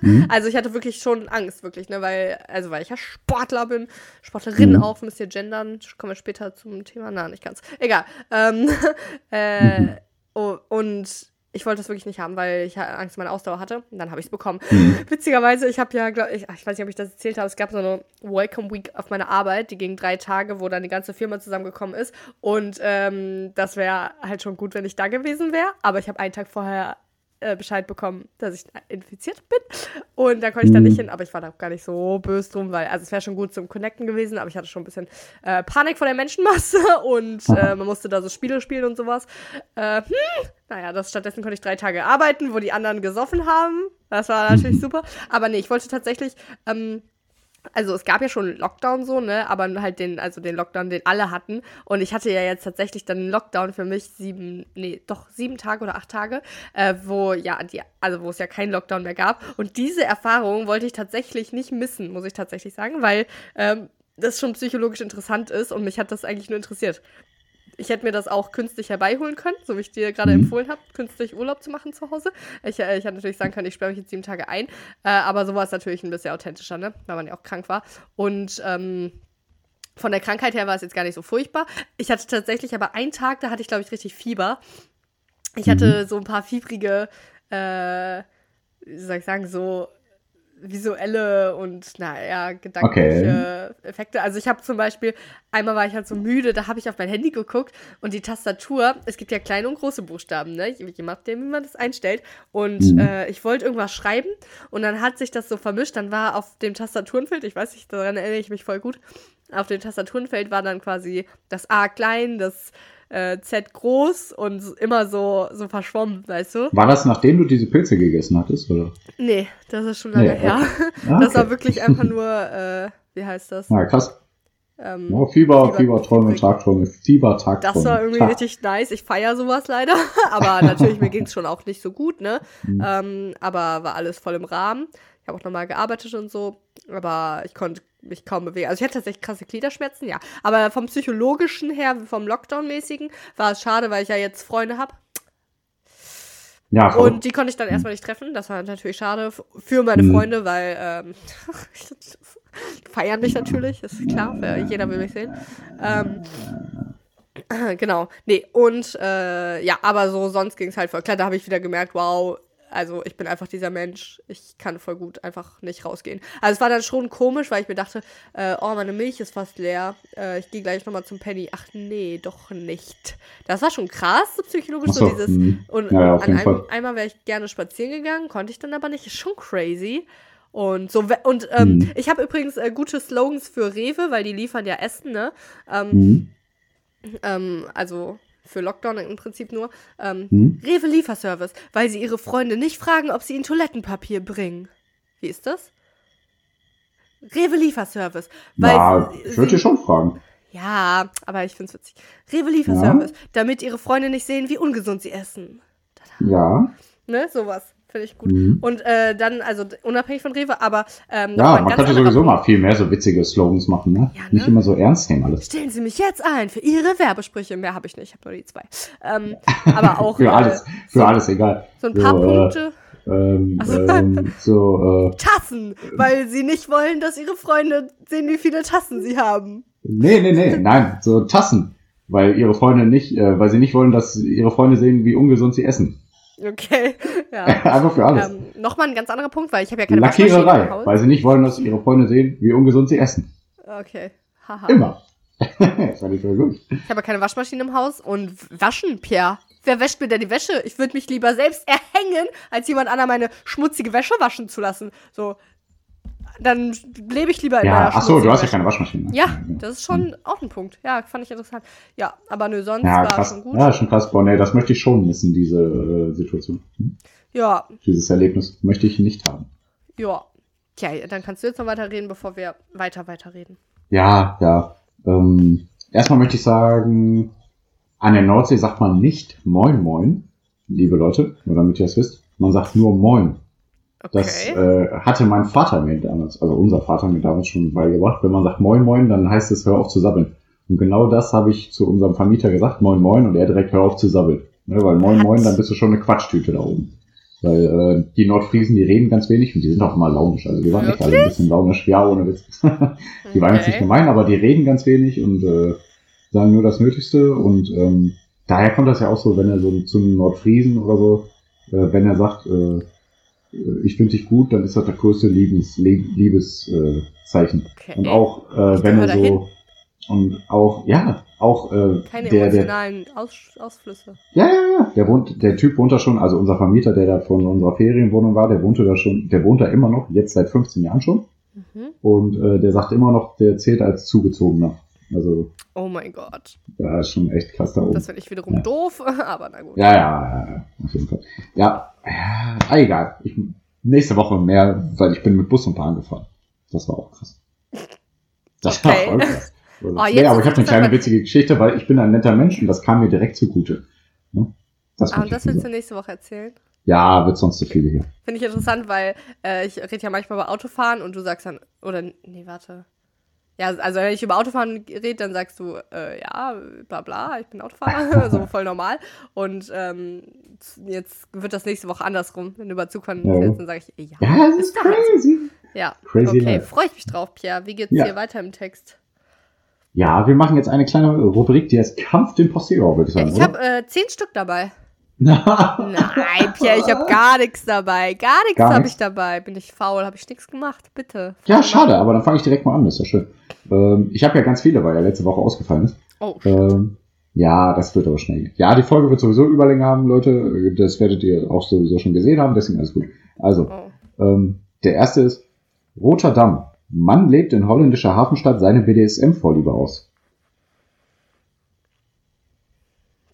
Mhm. Also, ich hatte wirklich schon Angst, wirklich, ne? Weil, also, weil ich ja Sportler bin. Sportlerin Mhm. auch, müsst ihr gendern. Kommen wir später zum Thema. Na, nicht ganz. Egal. Ähm, äh, Mhm. oh, und ich wollte das wirklich nicht haben, weil ich Angst um meine Ausdauer hatte. Und dann habe ich es bekommen. Mhm. Witzigerweise, ich habe ja, glaub, ich, ich weiß nicht, ob ich das erzählt habe, es gab so eine Welcome Week auf meiner Arbeit, die ging drei Tage, wo dann die ganze Firma zusammengekommen ist. Und ähm, das wäre halt schon gut, wenn ich da gewesen wäre. Aber ich habe einen Tag vorher äh, Bescheid bekommen, dass ich infiziert bin. Und da konnte ich dann nicht hin, aber ich war da auch gar nicht so böse drum, weil, also es wäre schon gut zum Connecten gewesen, aber ich hatte schon ein bisschen äh, Panik vor der Menschenmasse und äh, man musste da so Spiele spielen und sowas. Äh, hm, naja, das stattdessen konnte ich drei Tage arbeiten, wo die anderen gesoffen haben. Das war natürlich super. Aber nee, ich wollte tatsächlich, ähm, also es gab ja schon Lockdown so, ne, aber halt den, also den Lockdown, den alle hatten. Und ich hatte ja jetzt tatsächlich dann einen Lockdown für mich sieben, nee, doch sieben Tage oder acht Tage, äh, wo ja, die, also wo es ja keinen Lockdown mehr gab. Und diese Erfahrung wollte ich tatsächlich nicht missen, muss ich tatsächlich sagen, weil ähm, das schon psychologisch interessant ist und mich hat das eigentlich nur interessiert. Ich hätte mir das auch künstlich herbeiholen können, so wie ich dir gerade Mhm. empfohlen habe, künstlich Urlaub zu machen zu Hause. Ich, äh, ich hätte natürlich sagen können, ich sperre mich jetzt sieben Tage ein. Äh, aber so war es natürlich ein bisschen authentischer, ne? Weil man ja auch krank war. Und ähm, von der Krankheit her war es jetzt gar nicht so furchtbar. Ich hatte tatsächlich aber einen Tag, da hatte ich, glaube ich, richtig Fieber. Ich hatte so ein paar fiebrige, äh, wie soll ich sagen, so visuelle und naja, gedankliche Effekte. Also ich habe zum Beispiel, einmal war ich halt so müde, da habe ich auf mein Handy geguckt und die Tastatur, es gibt ja kleine und große Buchstaben, ne? Je je nachdem, wie man das einstellt. Und Mhm. äh, ich wollte irgendwas schreiben und dann hat sich das so vermischt. Dann war auf dem Tastaturenfeld, ich weiß nicht, daran erinnere ich mich voll gut, auf dem Tastaturenfeld war dann quasi das A klein, das äh, Z groß und immer so, so verschwommen, weißt du? War das, nachdem du diese Pilze gegessen hattest, oder? Nee, das ist schon lange Nee, her. Ah, Das war okay. wirklich einfach nur, äh, wie heißt das? Ja, krass. Ähm, Ja, Fieber, Fieber- Fieberträume, Fieber- Tagträume, Fieber, Tagträume. Das war irgendwie Tag. richtig nice. Ich feiere sowas leider. aber natürlich, mir ging es schon auch nicht so gut, ne? Mhm. Ähm, aber war alles voll im Rahmen. Ich habe auch nochmal gearbeitet und so. Aber ich konnte mich kaum bewegen. Also ich hatte tatsächlich krasse Gliederschmerzen, ja. Aber vom psychologischen her, vom Lockdown-mäßigen, war es schade, weil ich ja jetzt Freunde habe. Ja, voll. Und die konnte ich dann erstmal nicht treffen. Das war natürlich schade für meine Mhm. Freunde, weil ähm, feiern mich natürlich, ist klar. Jeder will mich sehen. Ähm, genau. Nee, und äh, ja, aber so sonst ging es halt voll klar. Da habe ich wieder gemerkt, wow, also ich bin einfach dieser Mensch. Ich kann voll gut einfach nicht rausgehen. Also es war dann schon komisch, weil ich mir dachte, äh, oh, meine Milch ist fast leer. Äh, ich gehe gleich nochmal zum Penny. Ach nee, doch nicht. Das war schon krass, so psychologisch, so so, dieses. mhm. Und Ja, an einem, einmal wäre ich gerne spazieren gegangen, konnte ich dann aber nicht. Ist schon crazy. Und so und ähm, Mhm. ich habe übrigens äh, gute Slogans für Rewe, weil die liefern ja Essen, ne? Ähm, Mhm. ähm, also für Lockdown im Prinzip nur. Ähm, Mhm. Rewe Lieferservice, weil sie ihre Freunde nicht fragen, ob sie ihnen Toilettenpapier bringen. Wie ist das? Rewe Lieferservice. Weil Ja, sie- ich würde dir schon fragen. Ja, aber ich find's witzig. Rewe Lieferservice, damit ihre Freunde nicht sehen, wie ungesund sie essen. Ja. Ne, sowas. Finde ich gut. Mhm. Und äh, dann, also unabhängig von Rewe, aber ähm, Ja, man könnte sowieso mal viel mehr so witzige Slogans machen, ne? Ja, ne? Nicht immer so ernst nehmen alles. Stellen Sie mich jetzt ein für Ihre Werbesprüche. Mehr habe ich nicht, ich habe nur die zwei. Ähm, aber auch Für alles, Äh, für so, alles, egal. so ein paar So, äh, Punkte. Ähm, Ach so. ähm, so, äh, Tassen, weil sie nicht wollen, dass ihre Freunde sehen, wie viele Tassen sie haben. nee, nee, nee, nein, so Tassen. Weil ihre Freunde nicht, äh, weil sie nicht wollen, dass ihre Freunde sehen, wie ungesund sie essen. Okay, ja. Einfach für alles. ähm, Nochmal ein ganz anderer Punkt, weil ich habe ja keine Lackiererei, weil sie nicht wollen, dass ihre Freunde sehen, wie ungesund sie essen. Okay, haha. Immer. das fand ich voll gut. Ich habe ja keine Waschmaschine im Haus und waschen, Pierre. Wer wäscht mir denn die Wäsche? Ich würde mich lieber selbst erhängen, als jemand anderer meine schmutzige Wäsche waschen zu lassen. So. Dann lebe ich lieber in Ja, meiner ach so, du hast ja keine Waschmaschine. Ja, das ist schon auch ein Punkt. Ja, fand ich interessant. Ja, aber nö, sonst Ja, war krass. schon gut. Ja, schon krass. Boah, nee, das möchte ich schon missen, diese äh, Situation. Hm? Ja, Dieses Erlebnis möchte ich nicht haben. ja. Tja, dann kannst du jetzt noch weiterreden, bevor wir weiter, weiterreden. Ja, ja. Ähm, erstmal möchte ich sagen, an der Nordsee sagt man nicht Moin Moin, liebe Leute, nur damit ihr das wisst. Man sagt nur Moin. Das Okay. äh, hatte mein Vater mir damals, also unser Vater mir damals schon beigebracht. Wenn man sagt Moin Moin, dann heißt es Hör auf zu sabbeln. Und genau das habe ich zu unserem Vermieter gesagt, Moin Moin, und er direkt Hör auf zu sabbeln. Ne, weil Moin Moin, dann bist du schon eine Quatschtüte da oben. Weil äh, die Nordfriesen, die reden ganz wenig und die sind auch immer launisch. Also die waren echt alle ein bisschen launisch. Ja, ohne Witz. Die waren jetzt nicht Okay. gemein, aber die reden ganz wenig und äh, sagen nur das Nötigste. Und ähm, daher kommt das ja auch so, wenn er so zu einem Nordfriesen oder so, äh, wenn er sagt, äh, ich finde dich gut, dann ist das das größte Liebes, Liebeszeichen. Äh. Okay. Und auch äh, wenn er so und auch, ja, auch äh, Keine der, der, emotionalen Aus Ausflüsse. ja, ja, ja, der wohnt, der Typ wohnt da schon, also unser Vermieter, der da von unserer Ferienwohnung war, der wohnte da schon, der wohnt da immer noch, jetzt seit 15 Jahren schon. Mhm. Und äh, der sagt immer noch, der zählt als Zugezogener. Also, Oh mein Gott. da ist schon echt krass da oben. Das finde ich wiederum Ja. doof, aber na gut. Ja, ja, ja, ja, auf jeden Fall. Ja, ja ah, egal. Ich, nächste Woche mehr, weil ich bin mit Bus und Bahn gefahren. Das war auch krass. Das Okay. war voll krass. Also, Oh, nee, aber ich habe eine kleine witzige Geschichte, weil ich bin ein netter Mensch und das kam mir direkt zugute. Ne? Das Ah, das willst du nächste Woche erzählen? Ja, wird sonst zu viele hier. Finde ich interessant, weil äh, ich rede ja manchmal über Autofahren und du sagst dann, oder nee, warte. Ja, also wenn ich über Autofahren rede, dann sagst du, äh, ja, bla bla, ich bin Autofahrer, so voll normal. Und ähm, jetzt wird das nächste Woche andersrum. Wenn du über Zugfahren Ja. erzählst, dann sage ich, ja, Ja, das ist crazy. Ja, Crazy okay, freue ich mich drauf, Pierre. Wie geht's Ja. dir weiter im Text? Ja, wir machen jetzt eine kleine Rubrik, die heißt Kampf den Postillon, würde ich sagen, ich habe äh, zehn Stück dabei. Nein, Pierre, ich habe gar nichts dabei. Gar nichts habe ich dabei. Bin ich faul, habe ich nichts gemacht, bitte. ja, schade, aber dann fange ich direkt mal an, das ist ja schön. Ähm, ich habe ja ganz viele, weil er letzte Woche ausgefallen ist. Oh, Ähm, ja, das wird aber schnell gehen. Ja, die Folge wird sowieso Überlänge haben, Leute. Das werdet ihr auch sowieso schon gesehen haben, deswegen alles gut. Also, oh. ähm, der erste ist Rotterdam. Mann lebt in holländischer Hafenstadt seine BDSM-Vorliebe aus.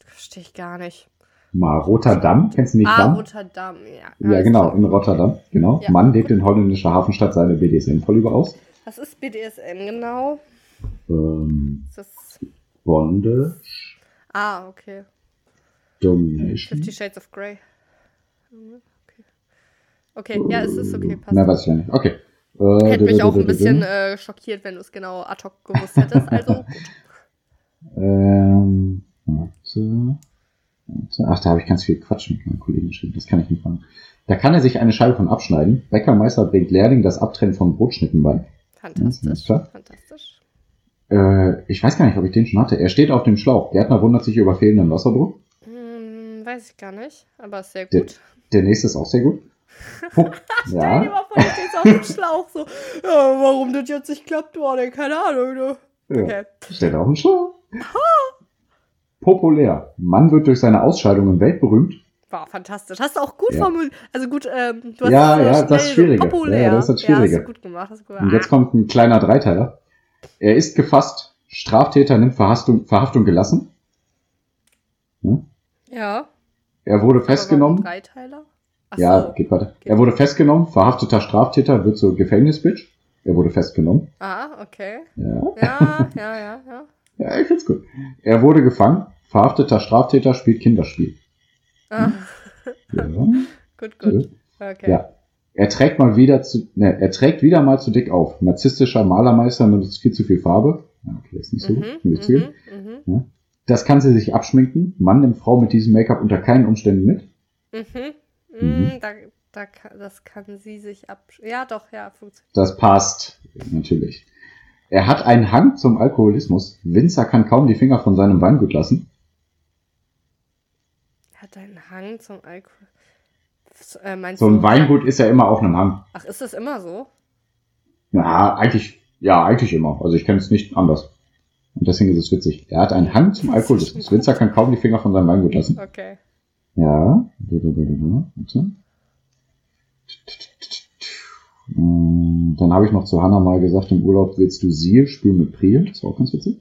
Verstehe ich gar nicht. Mal Rotterdam, kennst du nicht ah, Damm? Rotterdam, ja. Ja, genau, in Rotterdam. Genau. Ja. Mann lebt in holländischer Hafenstadt seine BDSM-Vorliebe aus. Was ist BDSM genau? Ähm, Ist das. Bondage, Ah, okay. Domination. Fifty Shades of Grey. Okay. Okay, ja, es ist okay, passt. Na, weiß ich ja nicht. Okay. Äh, Hätte mich auch ein bisschen äh, schockiert, wenn du es genau ad hoc gewusst hättest. Also, gut. Ähm, warte. Ach, da habe ich ganz viel Quatsch mit meinen Kollegen geschrieben. Das kann ich nicht machen. Da kann er sich eine Scheibe von abschneiden. Bäckermeister bringt Lehrling das Abtrennen von Brotschnitten bei. Fantastisch. klar. Fantastisch. Äh, ich weiß gar nicht, ob ich den schon hatte. Er steht auf dem Schlauch. Gärtner wundert sich über fehlenden Wasserdruck. Hm, weiß ich gar nicht, aber ist sehr Der, gut. der nächste ist auch sehr gut. Stell dir ja. mal vor, du stehst auf dem Schlauch so. Ja, warum das jetzt nicht klappt, war denn keine Ahnung. Ne? ja. Okay. Steht auf dem Schlauch. Populär. Mann wird durch seine Ausscheidungen weltberühmt. War fantastisch. Hast du auch gut Ja. formuliert. Also gut, ähm, du hast Ja, so ja, das Schwierige. So populär. Ja, das ist das Ja, Schwierige. hast du gut gemacht. Hast gut Und jetzt kommt ein kleiner Dreiteiler. Er ist gefasst. Straftäter nimmt Verhaftung, Verhaftung gelassen. Hm? Ja. Er wurde festgenommen. Dreiteiler? Ach Ja, so. geht weiter. Geht Er wurde festgenommen. Verhafteter Straftäter wird zur Gefängnisbitch. Er wurde festgenommen. Ah, okay. Ja. Ja, ja, ja, ja. ja, ich find's gut. Er wurde gefangen. Verhafteter Straftäter spielt Kinderspiel. Ah, Ja. gut, gut. Okay. ja. Er trägt mal wieder zu, ne, er trägt wieder mal zu dick auf. Narzisstischer Malermeister benutzt viel zu viel Farbe. Ja, okay, ist nicht so gut. Mhm, Nicht mhm, mhm, Das kann sie sich abschminken. Mann nimmt Frau mit diesem Make-up unter keinen Umständen mit. mhm. Mhm. Mm, Da, da, das kann sie sich ab. Ja, doch, ja, funktioniert. Das passt. Natürlich. Er hat einen Hang zum Alkoholismus. Winzer kann kaum die Finger von seinem Weingut lassen. Er hat einen Hang zum Alkohol. Äh, So ein du- Weingut ist ja immer auf einem Hang. Ach, ist das immer so? Ja, eigentlich, ja, eigentlich immer. Also ich kenne es nicht anders. Und deswegen ist es witzig. Er hat einen Hang zum Alkoholismus. Winzer kann kaum die Finger von seinem Weingut lassen. Okay. Ja. Warte. Ähm, Dann habe ich noch zu Hannah mal gesagt, im Urlaub willst du Sil spielen mit Priel. Das war auch ganz witzig.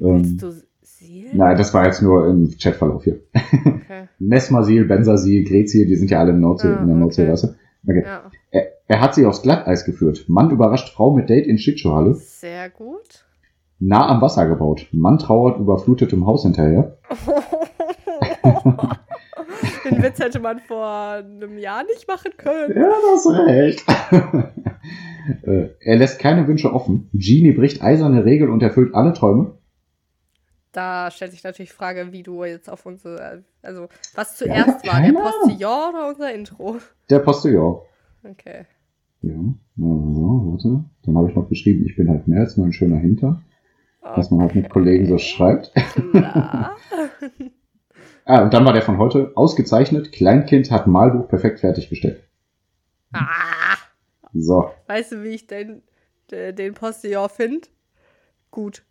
Ähm, Willst du sie? nein, das war jetzt nur im Chatverlauf hier. Okay. Nesmasil, Bensasil, Grezil, die sind ja alle in, Nordsee, Ah, in der okay. Nordseerasse. Okay. Ja, Er, er hat sie aufs Glatteis geführt. Mann überrascht Frau mit Date in Schlittschuhhalle. sehr gut. Nah am Wasser gebaut. Mann trauert überflutetem Haus hinterher. Den Witz hätte man vor einem Jahr nicht machen können. Ja, das ist recht. Äh, er lässt keine Wünsche offen. Genie bricht eiserne Regel und erfüllt alle Träume. Da stellt sich natürlich die Frage, wie du jetzt auf unsere, also was zuerst war, keine der. Postillon oder unser Intro? Der Postillon. Okay. Ja, also, warte. Dann habe ich noch geschrieben, ich bin halt mehr als nur ein schöner Hinter. Was man halt mit Kollegen so schreibt. Klar. Ah, und dann war der von heute ausgezeichnet. Kleinkind hat Malbuch perfekt fertiggestellt. ah, So. weißt du, wie ich den, den Postillon finde? Gut.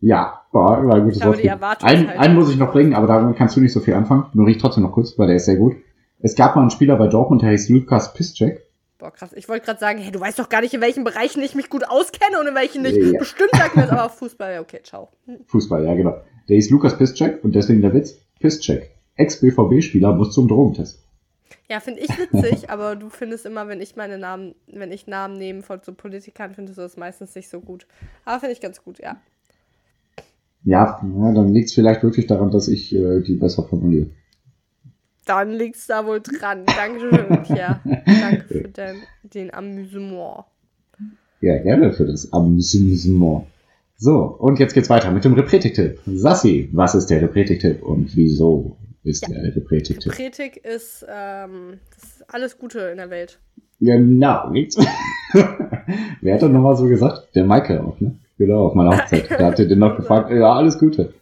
Ja, war, war ein gutes Ich Erwartungshaltung. Einen, einen muss ich noch bringen, aber damit kannst du nicht so viel anfangen. Nur riech trotzdem noch kurz, weil der ist sehr gut. Es gab mal einen Spieler bei Dortmund, der hieß Lukas Piszczek. Boah, krass. Ich wollte gerade sagen, hey, du weißt doch gar nicht, in welchen Bereichen ich mich gut auskenne und in welchen nicht. Ja. Bestimmt sagt mir das, aber Fußball, ja, okay, ciao. Fußball, ja genau. Der hieß Lukas Piszczek und deswegen der Witz. Piszczek. Ex-BVB-Spieler muss zum Drogentest. Ja, finde ich witzig, aber du findest immer, wenn ich meine Namen, wenn ich Namen nehme von so Politikern, findest du das meistens nicht so gut. Aber finde ich ganz gut, ja. Ja, ja dann liegt es vielleicht wirklich daran, dass ich äh, die besser formuliere. Dann liegt's da wohl dran. Dankeschön, Pierre. Danke für den, den Amüsement. Ja, gerne für das Amüsement. So, und jetzt geht's weiter mit dem Repretik-Tipp. Sassi, was ist der Repretik-Tipp und wieso ist Ja. der Repretik-Tipp? Predigt ist, ähm, ist alles Gute in der Welt. Genau. Wer hat das nochmal so gesagt? Der Michael auch, ne? Genau, auf meiner Hochzeit. Da habt ihr den noch gefragt, ja, alles Gute.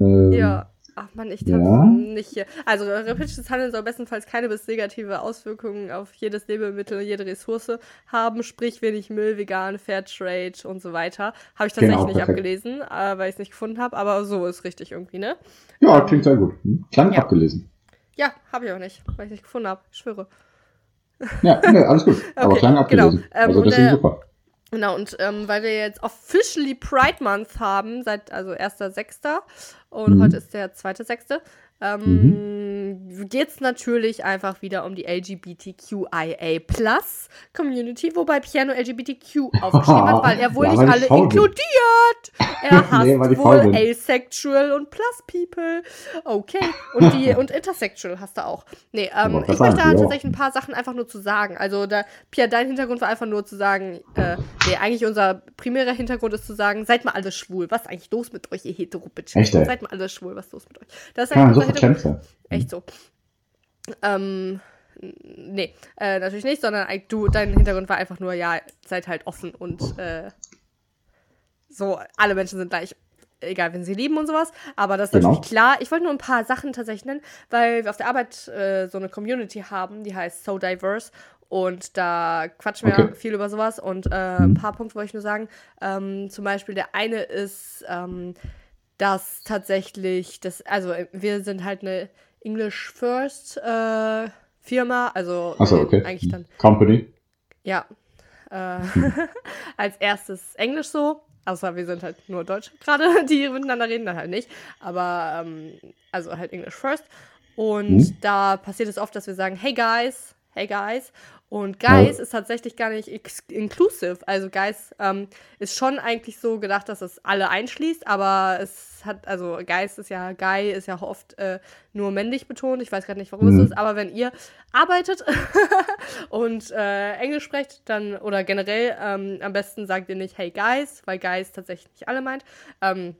Ähm, Ja. Ach man, ich Ja? hab's nicht hier. Also repetitives Handeln soll bestenfalls keine bis negative Auswirkungen auf jedes Lebensmittel und jede Ressource haben, sprich wenig Müll, vegan, Fairtrade und so weiter. Habe ich tatsächlich Genau, nicht abgelesen, äh, weil ich es nicht gefunden habe, aber so ist richtig irgendwie, ne? Ja, klingt sehr gut. Hm? Klang Ja. abgelesen. Ja, habe ich auch nicht, weil ich nicht gefunden habe. Ich schwöre. Ja, nee, alles gut. Aber Okay, klang abgelesen. genau. Ähm, also deswegen der- super. Genau, und ähm, weil wir jetzt officially Pride Month haben, seit also 1.6. und Mhm. heute ist der 2.6., ähm, geht es natürlich einfach wieder um die LGBTQIA Plus Community, wobei Piano LGBTQ aufgeschrieben hat, weil er wohl Ja, nicht alle inkludiert. Er hasst Nee, wohl asexual und plus people. Okay. Und die und intersexual hast du auch. Nee, ähm, ich möchte da ja. tatsächlich ein paar Sachen einfach nur zu sagen. Also da, Pia, dein Hintergrund war einfach nur zu sagen, äh, nee, eigentlich unser primärer Hintergrund ist zu sagen, seid mal alle schwul. Was ist eigentlich los mit euch, ihr Hetero-Bitches? Echt, ey? Seid mal alle schwul, was ist los mit euch? Das ist eigentlich unser Verklemmt sein. Echt so. Ähm, nee, äh, natürlich nicht, sondern du, dein Hintergrund war einfach nur, ja, seid halt offen und äh, so, alle Menschen sind gleich, egal, wenn sie lieben und sowas. Aber das ist Genau. natürlich klar. Ich wollte nur ein paar Sachen tatsächlich nennen, weil wir auf der Arbeit äh, so eine Community haben, die heißt So Diverse. Und da quatschen wir Okay. viel über sowas. Und äh, Mhm. ein paar Punkte wollte ich nur sagen. Ähm, zum Beispiel der eine ist, ähm, dass tatsächlich, das, also äh, wir sind halt eine English First äh, Firma, also wir okay. eigentlich dann Company. ja. Äh, als erstes Englisch so. Außer wir sind halt nur Deutsch gerade, die miteinander reden, dann halt nicht. Aber ähm, also halt English first. Und Mhm. da passiert es oft, dass wir sagen, hey guys, hey guys. Und guys ist tatsächlich gar nicht inclusive. Also guys ähm, ist schon eigentlich so gedacht, dass es alle einschließt, aber es hat, also guys ist ja, guy ist ja oft äh, nur männlich betont. Ich weiß gerade nicht, warum es Mhm. ist, aber wenn ihr arbeitet und äh, Englisch sprecht, dann oder generell ähm, am besten sagt ihr nicht Hey Guys, weil Guys tatsächlich nicht alle meint. Ähm,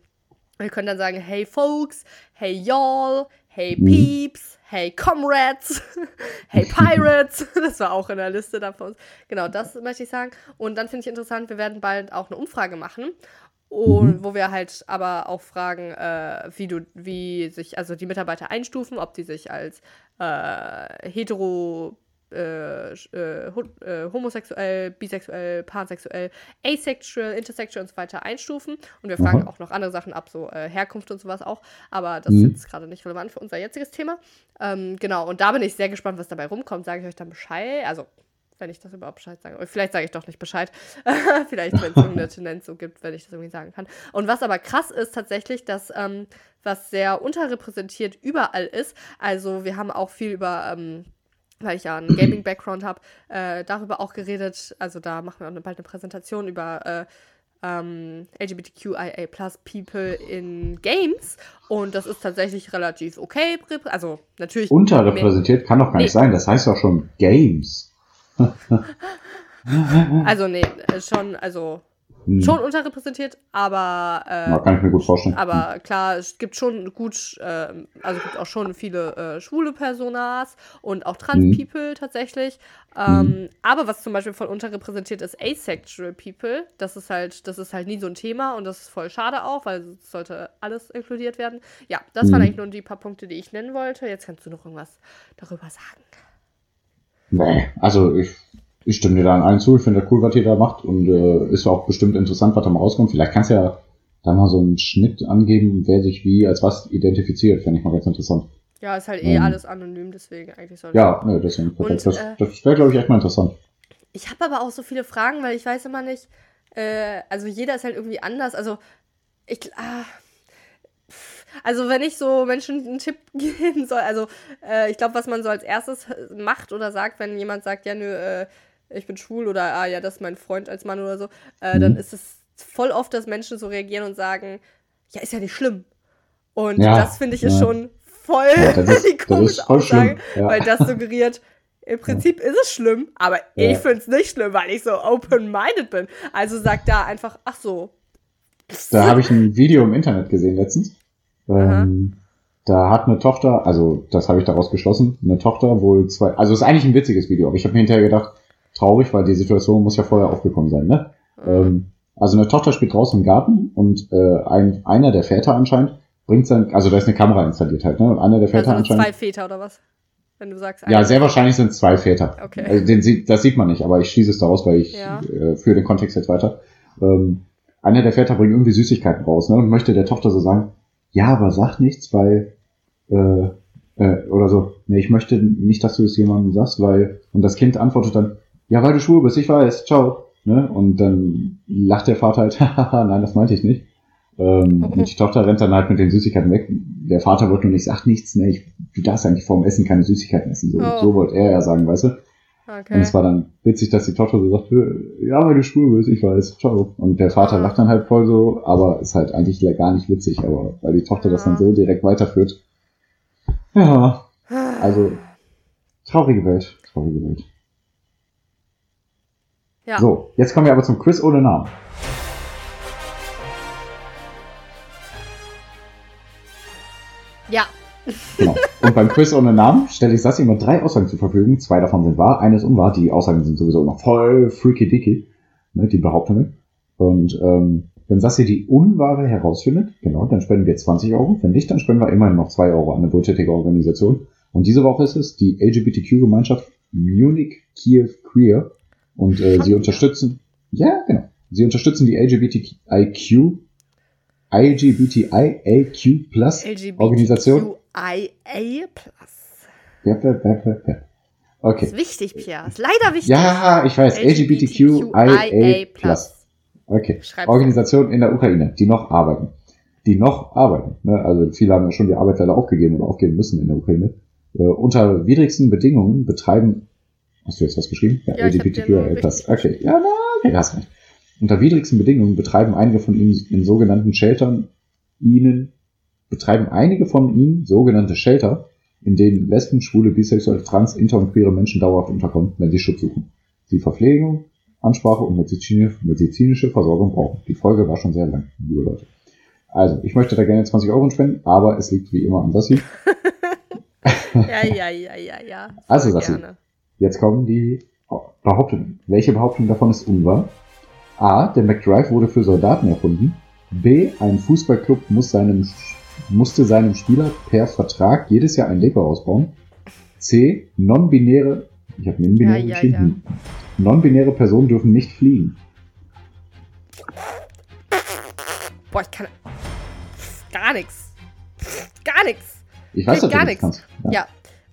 wir können dann sagen Hey Folks, Hey Y'all, Hey Mhm. Peeps, Hey Comrades, Hey Pirates. Das war auch in der Liste da von uns. Genau, das möchte ich sagen. Und dann finde ich interessant, wir werden bald auch eine Umfrage machen. Und wo wir halt aber auch fragen, äh, wie du, wie sich also die Mitarbeiter einstufen, ob die sich als äh, hetero, äh, äh, äh, homosexuell, bisexuell, pansexuell, asexual, intersexual und so weiter einstufen. Und wir fragen Aha. auch noch andere Sachen ab, so äh, Herkunft und sowas auch. Aber das Mhm. ist jetzt gerade nicht relevant für unser jetziges Thema. Ähm, genau, und da bin ich sehr gespannt, was dabei rumkommt. Sage ich euch dann Bescheid. Also wenn ich das überhaupt Bescheid sage. Vielleicht sage ich doch nicht Bescheid. vielleicht, wenn es irgendeine Tendenz so gibt, wenn ich das irgendwie sagen kann. Und was aber krass ist tatsächlich, dass ähm, was sehr unterrepräsentiert überall ist. Also wir haben auch viel über ähm, weil ich ja einen Gaming-Background habe, äh, darüber auch geredet. Also da machen wir auch bald eine Präsentation über äh, ähm, LGBTQIA Plus People in Games. Und das ist tatsächlich relativ okay. Also natürlich. Unterrepräsentiert kann doch gar nee. nicht sein. Das heißt doch schon Games. also nee, äh, schon, also hm. schon unterrepräsentiert, aber äh, kann ich mir gut vorstellen. Aber klar, es gibt schon gut, äh, also gibt auch schon viele äh, schwule Personas und auch Trans-People hm. tatsächlich. Ähm, hm. Aber was zum Beispiel voll unterrepräsentiert ist, asexual People. Das ist halt, das ist halt nie so ein Thema und das ist voll schade auch, weil es sollte alles inkludiert werden. Ja, das waren hm. eigentlich nur die paar Punkte, die ich nennen wollte. Jetzt kannst du noch irgendwas darüber sagen. Nee, also ich ich stimme dir da an allen zu. Ich finde das cool, was ihr da macht und äh, ist auch bestimmt interessant, was da mal rauskommt. Vielleicht kannst du ja da mal so einen Schnitt angeben, wer sich wie als was identifiziert. Fände ich mal ganz interessant. Ja, ist halt eh ähm, alles anonym, deswegen eigentlich soll Ja, ne, deswegen. Und, das äh, das wäre, glaube ich, echt mal interessant. Ich habe aber auch so viele Fragen, weil ich weiß immer nicht, äh, also jeder ist halt irgendwie anders. Also ich, ah, also wenn ich so Menschen einen Tipp geben soll, also äh, ich glaube, was man so als erstes macht oder sagt, wenn jemand sagt, ja, nö, äh, ich bin schwul oder ah ja, das ist mein Freund als Mann oder so, äh, mhm. dann ist es voll oft, dass Menschen so reagieren und sagen, ja, ist ja nicht schlimm. Und ja, das finde ich ja. ist schon voll ist, die komische Aussage, weil das suggeriert, im Prinzip ist es schlimm, aber ich finde es nicht schlimm, weil ich so open-minded bin. Also sagt da einfach, ach so. Da habe ich ein Video im Internet gesehen letztens. Ähm, da hat eine Tochter, also das habe ich daraus geschlossen, eine Tochter wohl zwei, also es ist eigentlich ein witziges Video, aber ich habe mir hinterher gedacht, traurig, weil die Situation muss ja vorher aufgekommen sein, ne? Mhm. Ähm, also eine Tochter spielt draußen im Garten und äh, ein, einer der Väter anscheinend bringt sein, also da ist eine Kamera installiert halt, ne? Und einer der Väter also anscheinend. Zwei Väter oder was? Wenn du sagst. Ja, sehr wahrscheinlich sind es zwei Väter. Okay. Also den sieht, das sieht man nicht, aber ich schließe es daraus, weil ich ja. äh, für den Kontext jetzt weiter. Ähm, einer der Väter bringt irgendwie Süßigkeiten raus, ne? Und möchte der Tochter so sagen, ja, aber sag nichts, weil äh, äh, oder so, nee, ich möchte nicht, dass du es jemandem sagst, weil und das Kind antwortet dann, ja, weil du schwul bist, ich weiß, ciao. Ne? Und dann lacht der Vater halt, haha, nein, das meinte ich nicht. Ähm, okay. Und die Tochter rennt dann halt mit den Süßigkeiten weg. Der Vater wollte nur nicht, sag nichts, ne, ich, du darfst eigentlich vorm Essen keine Süßigkeiten essen. So, oh. so wollte er ja sagen, weißt du? Okay. Und es war dann witzig, dass die Tochter so sagt, ja, weil du schwul bist, ich weiß, ciao. Und der Vater ah. lacht dann halt voll so, aber ist halt eigentlich gar nicht witzig, aber weil die Tochter das dann so direkt weiterführt. Ja, also traurige Welt, traurige Welt. Ja. So, jetzt kommen wir aber zum Quiz ohne Namen. Ja. Genau. Und beim Quiz ohne Namen stelle ich Sassi immer drei Aussagen zur Verfügung. Zwei davon sind wahr, eine ist unwahr. Die Aussagen sind sowieso immer voll freaky dicky, ne, die Behauptungen. Und ähm, wenn Sassi die unwahre herausfindet, genau, dann spenden wir 20 Euro. Wenn nicht, dann spenden wir immerhin noch 2 Euro an eine wohltätige Organisation. Und diese Woche ist es die LGBTQ-Gemeinschaft Munich Kiew Queer. Und äh, sie unterstützen, ja, genau, sie unterstützen die LGBTIQ, LGBTIAQ Plus Organisation. LGBTQIA Plus. Okay. Das ist wichtig, Pierre. Ist leider wichtig. Ja, ich weiß. LGBTQIA Plus. Okay. Organisation in der Ukraine, die noch arbeiten. Die noch arbeiten. Ne? Also viele haben ja schon die Arbeit leider aufgegeben oder aufgeben müssen in der Ukraine. Äh, unter widrigsten Bedingungen betreiben Hast du jetzt was geschrieben? Ja, ja LGBTQ etwas. Okay, ja, okay, hast recht. Unter widrigsten Bedingungen betreiben einige von ihnen in sogenannten Sheltern ihnen, betreiben einige von ihnen sogenannte Shelter, in denen Lesben, Schwule, Bisexuelle, Trans, Inter und queere Menschen dauerhaft unterkommen, wenn sie Schutz suchen. Sie Verpflegung, Ansprache und medizinische Versorgung brauchen. Die Folge war schon sehr lang, liebe Leute. Also, ich möchte da gerne 20 Euro spenden, aber es liegt wie immer an Sassi. ja, ja, ja, ja, ja. Also, Sassi, gerne. Jetzt kommen die Behauptungen. Welche Behauptung davon ist unwahr? A. Der McDrive wurde für Soldaten erfunden. B. Ein Fußballclub muss seinem, musste seinem Spieler per Vertrag jedes Jahr ein Lego ausbauen. C. Non-binäre, ich habe non-binäre ja, ja, ja. Non-binäre Personen dürfen nicht fliegen. Boah, ich kann gar nichts. Gar nichts. Ich weiß, dass gar nichts. Ja. ja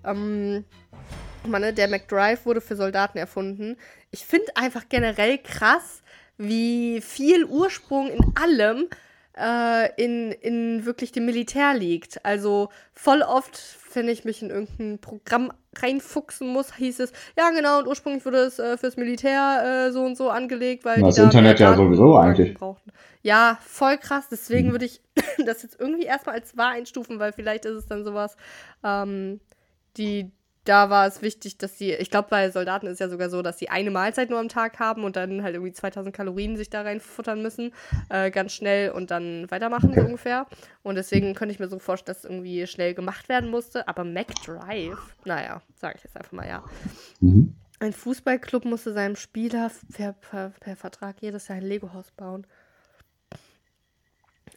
ähm, Mann, ne, der McDrive wurde für Soldaten erfunden. Ich finde einfach generell krass, wie viel Ursprung in allem äh, in, in wirklich dem Militär liegt. Also voll oft, wenn ich mich in irgendein Programm reinfuchsen muss, hieß es, ja genau, und ursprünglich wurde es äh, fürs Militär äh, so und so angelegt, weil Das die da Internet ja sowieso eigentlich. brauchten. Ja, voll krass. Deswegen Mhm. würde ich das jetzt irgendwie erstmal als wahr einstufen, weil vielleicht ist es dann sowas, ähm, die da war es wichtig, dass sie, ich glaube, bei Soldaten ist es ja sogar so, dass sie eine Mahlzeit nur am Tag haben und dann halt irgendwie 2000 Kalorien sich da reinfuttern müssen, äh, ganz schnell und dann weitermachen, so ungefähr. Und deswegen könnte ich mir so vorstellen, dass irgendwie schnell gemacht werden musste. Aber McDrive, naja, sage ich jetzt einfach mal ja. Mhm. Ein Fußballclub musste seinem Spieler per, per, per Vertrag jedes Jahr ein Lego-Haus bauen.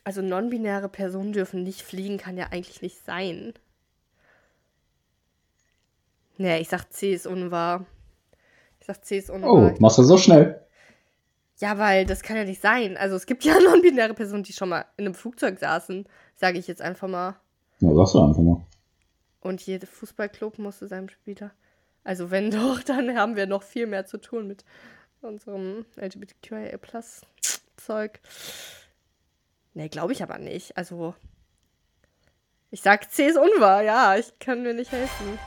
Also non-binäre Personen dürfen nicht fliegen, kann ja eigentlich nicht sein. Nee, ich sag C ist unwahr. Ich sag C ist unwahr. Oh, machst du so schnell? Ja, weil das kann ja nicht sein. Also es gibt ja non-binäre Personen, die schon mal in einem Flugzeug saßen, sage ich jetzt einfach mal. Ja, sagst du einfach mal. Und jeder Fußballclub musste seinem Spieler. Also wenn doch, dann haben wir noch viel mehr zu tun mit unserem LGBTQIA-Plus-Zeug. Nee, glaube ich aber nicht. Also, ich sag C ist unwahr, ja, ich kann mir nicht helfen.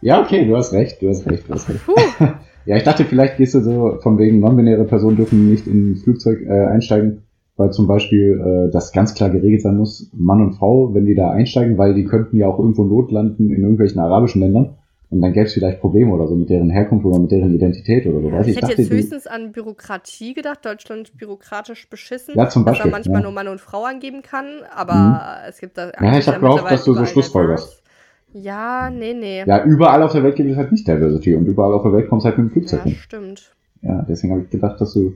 Ja, okay, du hast recht, du hast recht, du hast recht. Puh, Ja, ich dachte, vielleicht gehst du so von wegen non-binäre Personen dürfen nicht in ein Flugzeug äh, einsteigen, weil zum Beispiel äh, das ganz klar geregelt sein muss, Mann und Frau, wenn die da einsteigen, weil die könnten ja auch irgendwo notlanden in irgendwelchen arabischen Ländern und dann gäbe es vielleicht Probleme oder so mit deren Herkunft oder mit deren Identität oder so. Weiß ich ich hätte dachte, jetzt höchstens an Bürokratie gedacht. Deutschland bürokratisch beschissen. Ja, zum Dass Beispiel, er manchmal ja. nur Mann und Frau angeben kann, aber es gibt da. Ja, ich eigentlich hab gehofft, dass du so Schlussfolgerst. Ja, nee, nee. ja, überall auf der Welt gibt es halt nicht Diversity und überall auf der Welt kommst halt mit dem Flugzeug Ja, hin. stimmt. Ja, deswegen habe ich gedacht, dass du.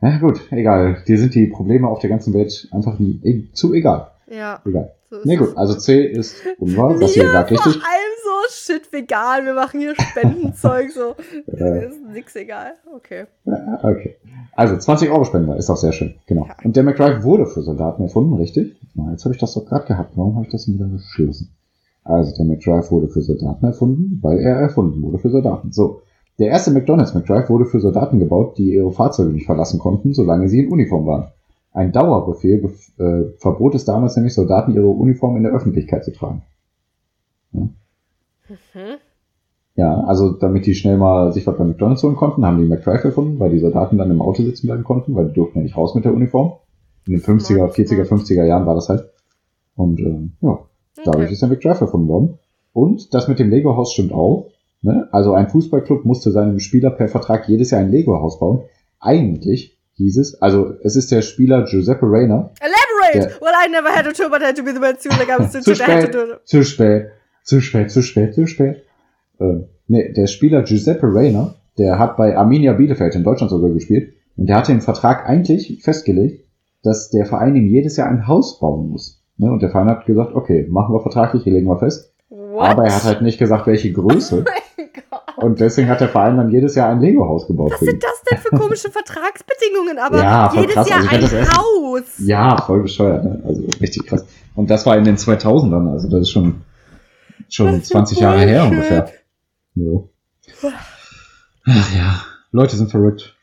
Na gut, egal. Dir sind die Probleme auf der ganzen Welt einfach nie, zu egal. Ja. Egal. So Nee, es. gut, also C ist unwahr, das hier sagt vor richtig. allem so, shit, vegan, wir machen hier Spendenzeug, so. Ist nix egal. Okay. Ja, Okay. Also 20 Euro Spender ist doch sehr schön. Genau. Ja. Und der McDrive wurde für Soldaten erfunden, richtig? Na, jetzt habe ich das doch gerade gehabt. Warum habe ich das denn wieder geschlossen? Also der McDrive wurde für Soldaten erfunden, weil er erfunden wurde für Soldaten. So. Der erste McDonald's McDrive wurde für Soldaten gebaut, die ihre Fahrzeuge nicht verlassen konnten, solange sie in Uniform waren. Ein Dauerbefehl bef äh, verbot es damals nämlich Soldaten, ihre Uniform in der Öffentlichkeit zu tragen. Mhm. Ja, also damit die schnell mal sich was bei McDonalds holen konnten, haben die McDrive erfunden, weil die Soldaten dann im Auto sitzen bleiben konnten, weil die durften ja nicht raus mit der Uniform. In den 50er, Smart, 40er, smart. 50er Jahren war das halt. Und ähm, ja, dadurch Okay. ist der McDrive erfunden worden. Und das mit dem Lego-Haus stimmt auch. Ne? Also ein Fußballclub musste seinem Spieler per Vertrag jedes Jahr ein Lego-Haus bauen. Eigentlich hieß es, also es ist der Spieler Giuseppe Reina. Elaborate! Well, I never had a tour, but I had to be the I was Zu to to spät, zu spät, zu spät, zu spät, zu spät. Äh, nee, der Spieler Giuseppe Reina, der hat bei Arminia Bielefeld in Deutschland sogar gespielt. Und der hatte im Vertrag eigentlich festgelegt, dass der Verein ihm jedes Jahr ein Haus bauen muss. Ne? Und der Verein hat gesagt, okay, machen wir vertraglich, legen wir fest. What? Aber er hat halt nicht gesagt, welche Größe. Gott. Und deswegen hat der Verein dann jedes Jahr ein Lego-Haus gebaut. Was sind das denn für komische Vertragsbedingungen? Aber Ja, jedes krass. Jahr Also ein Haus. Ja, voll bescheuert, ne? Also richtig krass. Und das war in den 2000ern, also das ist schon, schon Was für 20 Jahre her ungefähr. Jo. Ach ja, Leute sind verrückt.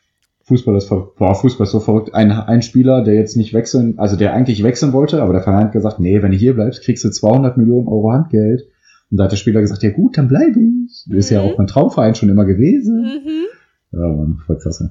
Fußball ist verrückt. Boah, Fußball ist so verrückt. Ein, ein Spieler, der jetzt nicht wechseln, also der eigentlich wechseln wollte, aber der Verein hat gesagt, nee, wenn du hier bleibst, kriegst du 200 Millionen Euro Handgeld. Und da hat der Spieler gesagt, ja gut, dann bleibe ich. Ist ja Mhm. auch mein Traumverein schon immer gewesen. Mhm. Ja, Mann, voll krass. ja.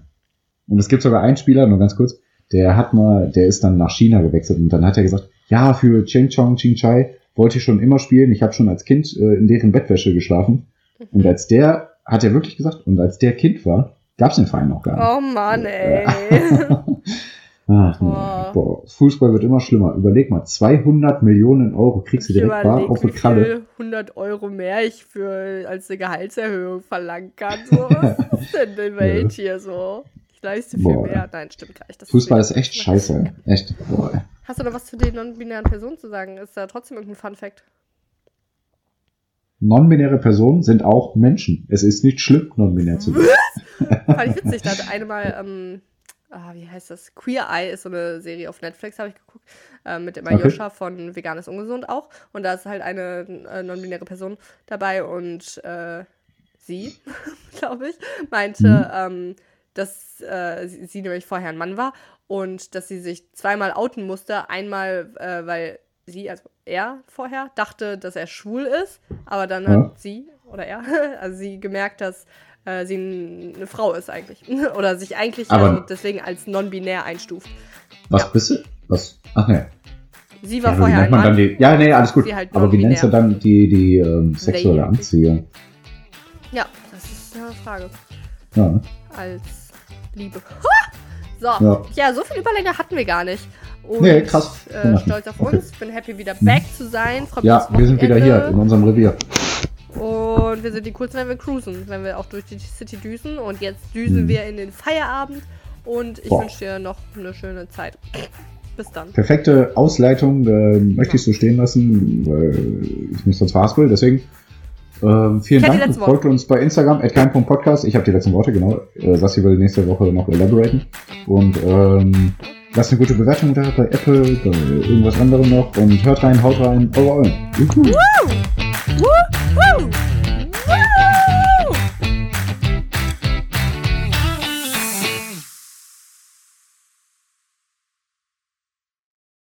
Und es gibt sogar einen Spieler, nur ganz kurz, der hat mal, der ist dann nach China gewechselt und dann hat er gesagt, ja, für Cheng Chong Ching Chai wollte ich schon immer spielen. Ich habe schon als Kind äh, in deren Bettwäsche geschlafen. Und als der, hat er wirklich gesagt, und als der Kind war, gab's den Verein noch gar nicht. Oh Mann, ey. Ach, nee. Boah. Boah, Fußball wird immer schlimmer. Überleg mal, 200 Millionen Euro kriegst du direkt bar auf die Kralle. viel 100 Euro mehr ich für als eine Gehaltserhöhung verlangen kann. So, was ist denn die Welt hier so? Ich leiste viel Boah. mehr. Nein, stimmt gar nicht. Das Fußball ist echt scheiße. Echt. Boah. Hast du noch was zu den non-binären Personen zu sagen? Ist da trotzdem irgendein Fun-Fact? Non-binäre Personen sind auch Menschen. Es ist nicht schlimm, non-binär zu sein. Fand ich witzig. Da hatte eine mal, ähm, ah, wie heißt das? Queer Eye ist so eine Serie auf Netflix, habe ich geguckt. Äh, mit dem Okay. Aljoscha von Vegan ist ungesund auch. Und da ist halt eine äh, non-binäre Person dabei und äh, sie, glaube ich, meinte, Mhm. ähm, dass äh, sie, sie nämlich vorher ein Mann war und dass sie sich zweimal outen musste. Einmal, äh, weil sie, also er vorher, dachte, dass er schwul ist, aber dann Ja. hat sie oder er, also sie gemerkt, dass äh, sie eine Frau ist eigentlich. oder sich eigentlich also deswegen als non-binär einstuft. Was Ja. bist du? Was? Ach ne. Sie war Ja, vorher ein nennt man Mann. dann die. Ja, nee, alles gut. Halt aber wie nennst du dann die, die ähm, sexuelle Lady. Anziehung? Ja, das ist eine Frage. Ja, als Liebe. So, ja. Ja. so viel Überlänge hatten wir gar nicht. Und, Nee, krass. Äh, stolz auf Okay. uns. Bin happy, wieder back zu sein. Mich ja wir sind wieder hier in unserem Revier. Und wir sind die coolsten, wenn wir cruisen. Wenn wir auch durch die City düsen. Und jetzt düsen Mhm. wir in den Feierabend. Und ich wünsche dir noch eine schöne Zeit. Bis dann. Perfekte Ausleitung, äh, möchte ich so stehen lassen, weil ich mich sonst verhaspel. Deswegen ähm, vielen Dank. Folgt uns bei Instagram, at kein.podcast. Ich habe die letzten Worte, genau. Äh, Sassi will nächste Woche noch elaboraten. Und ähm, lasst eine gute Bewertung da bei Apple, bei irgendwas anderem noch. Und hört rein, haut rein, eure Eulen. Juhu. Woo!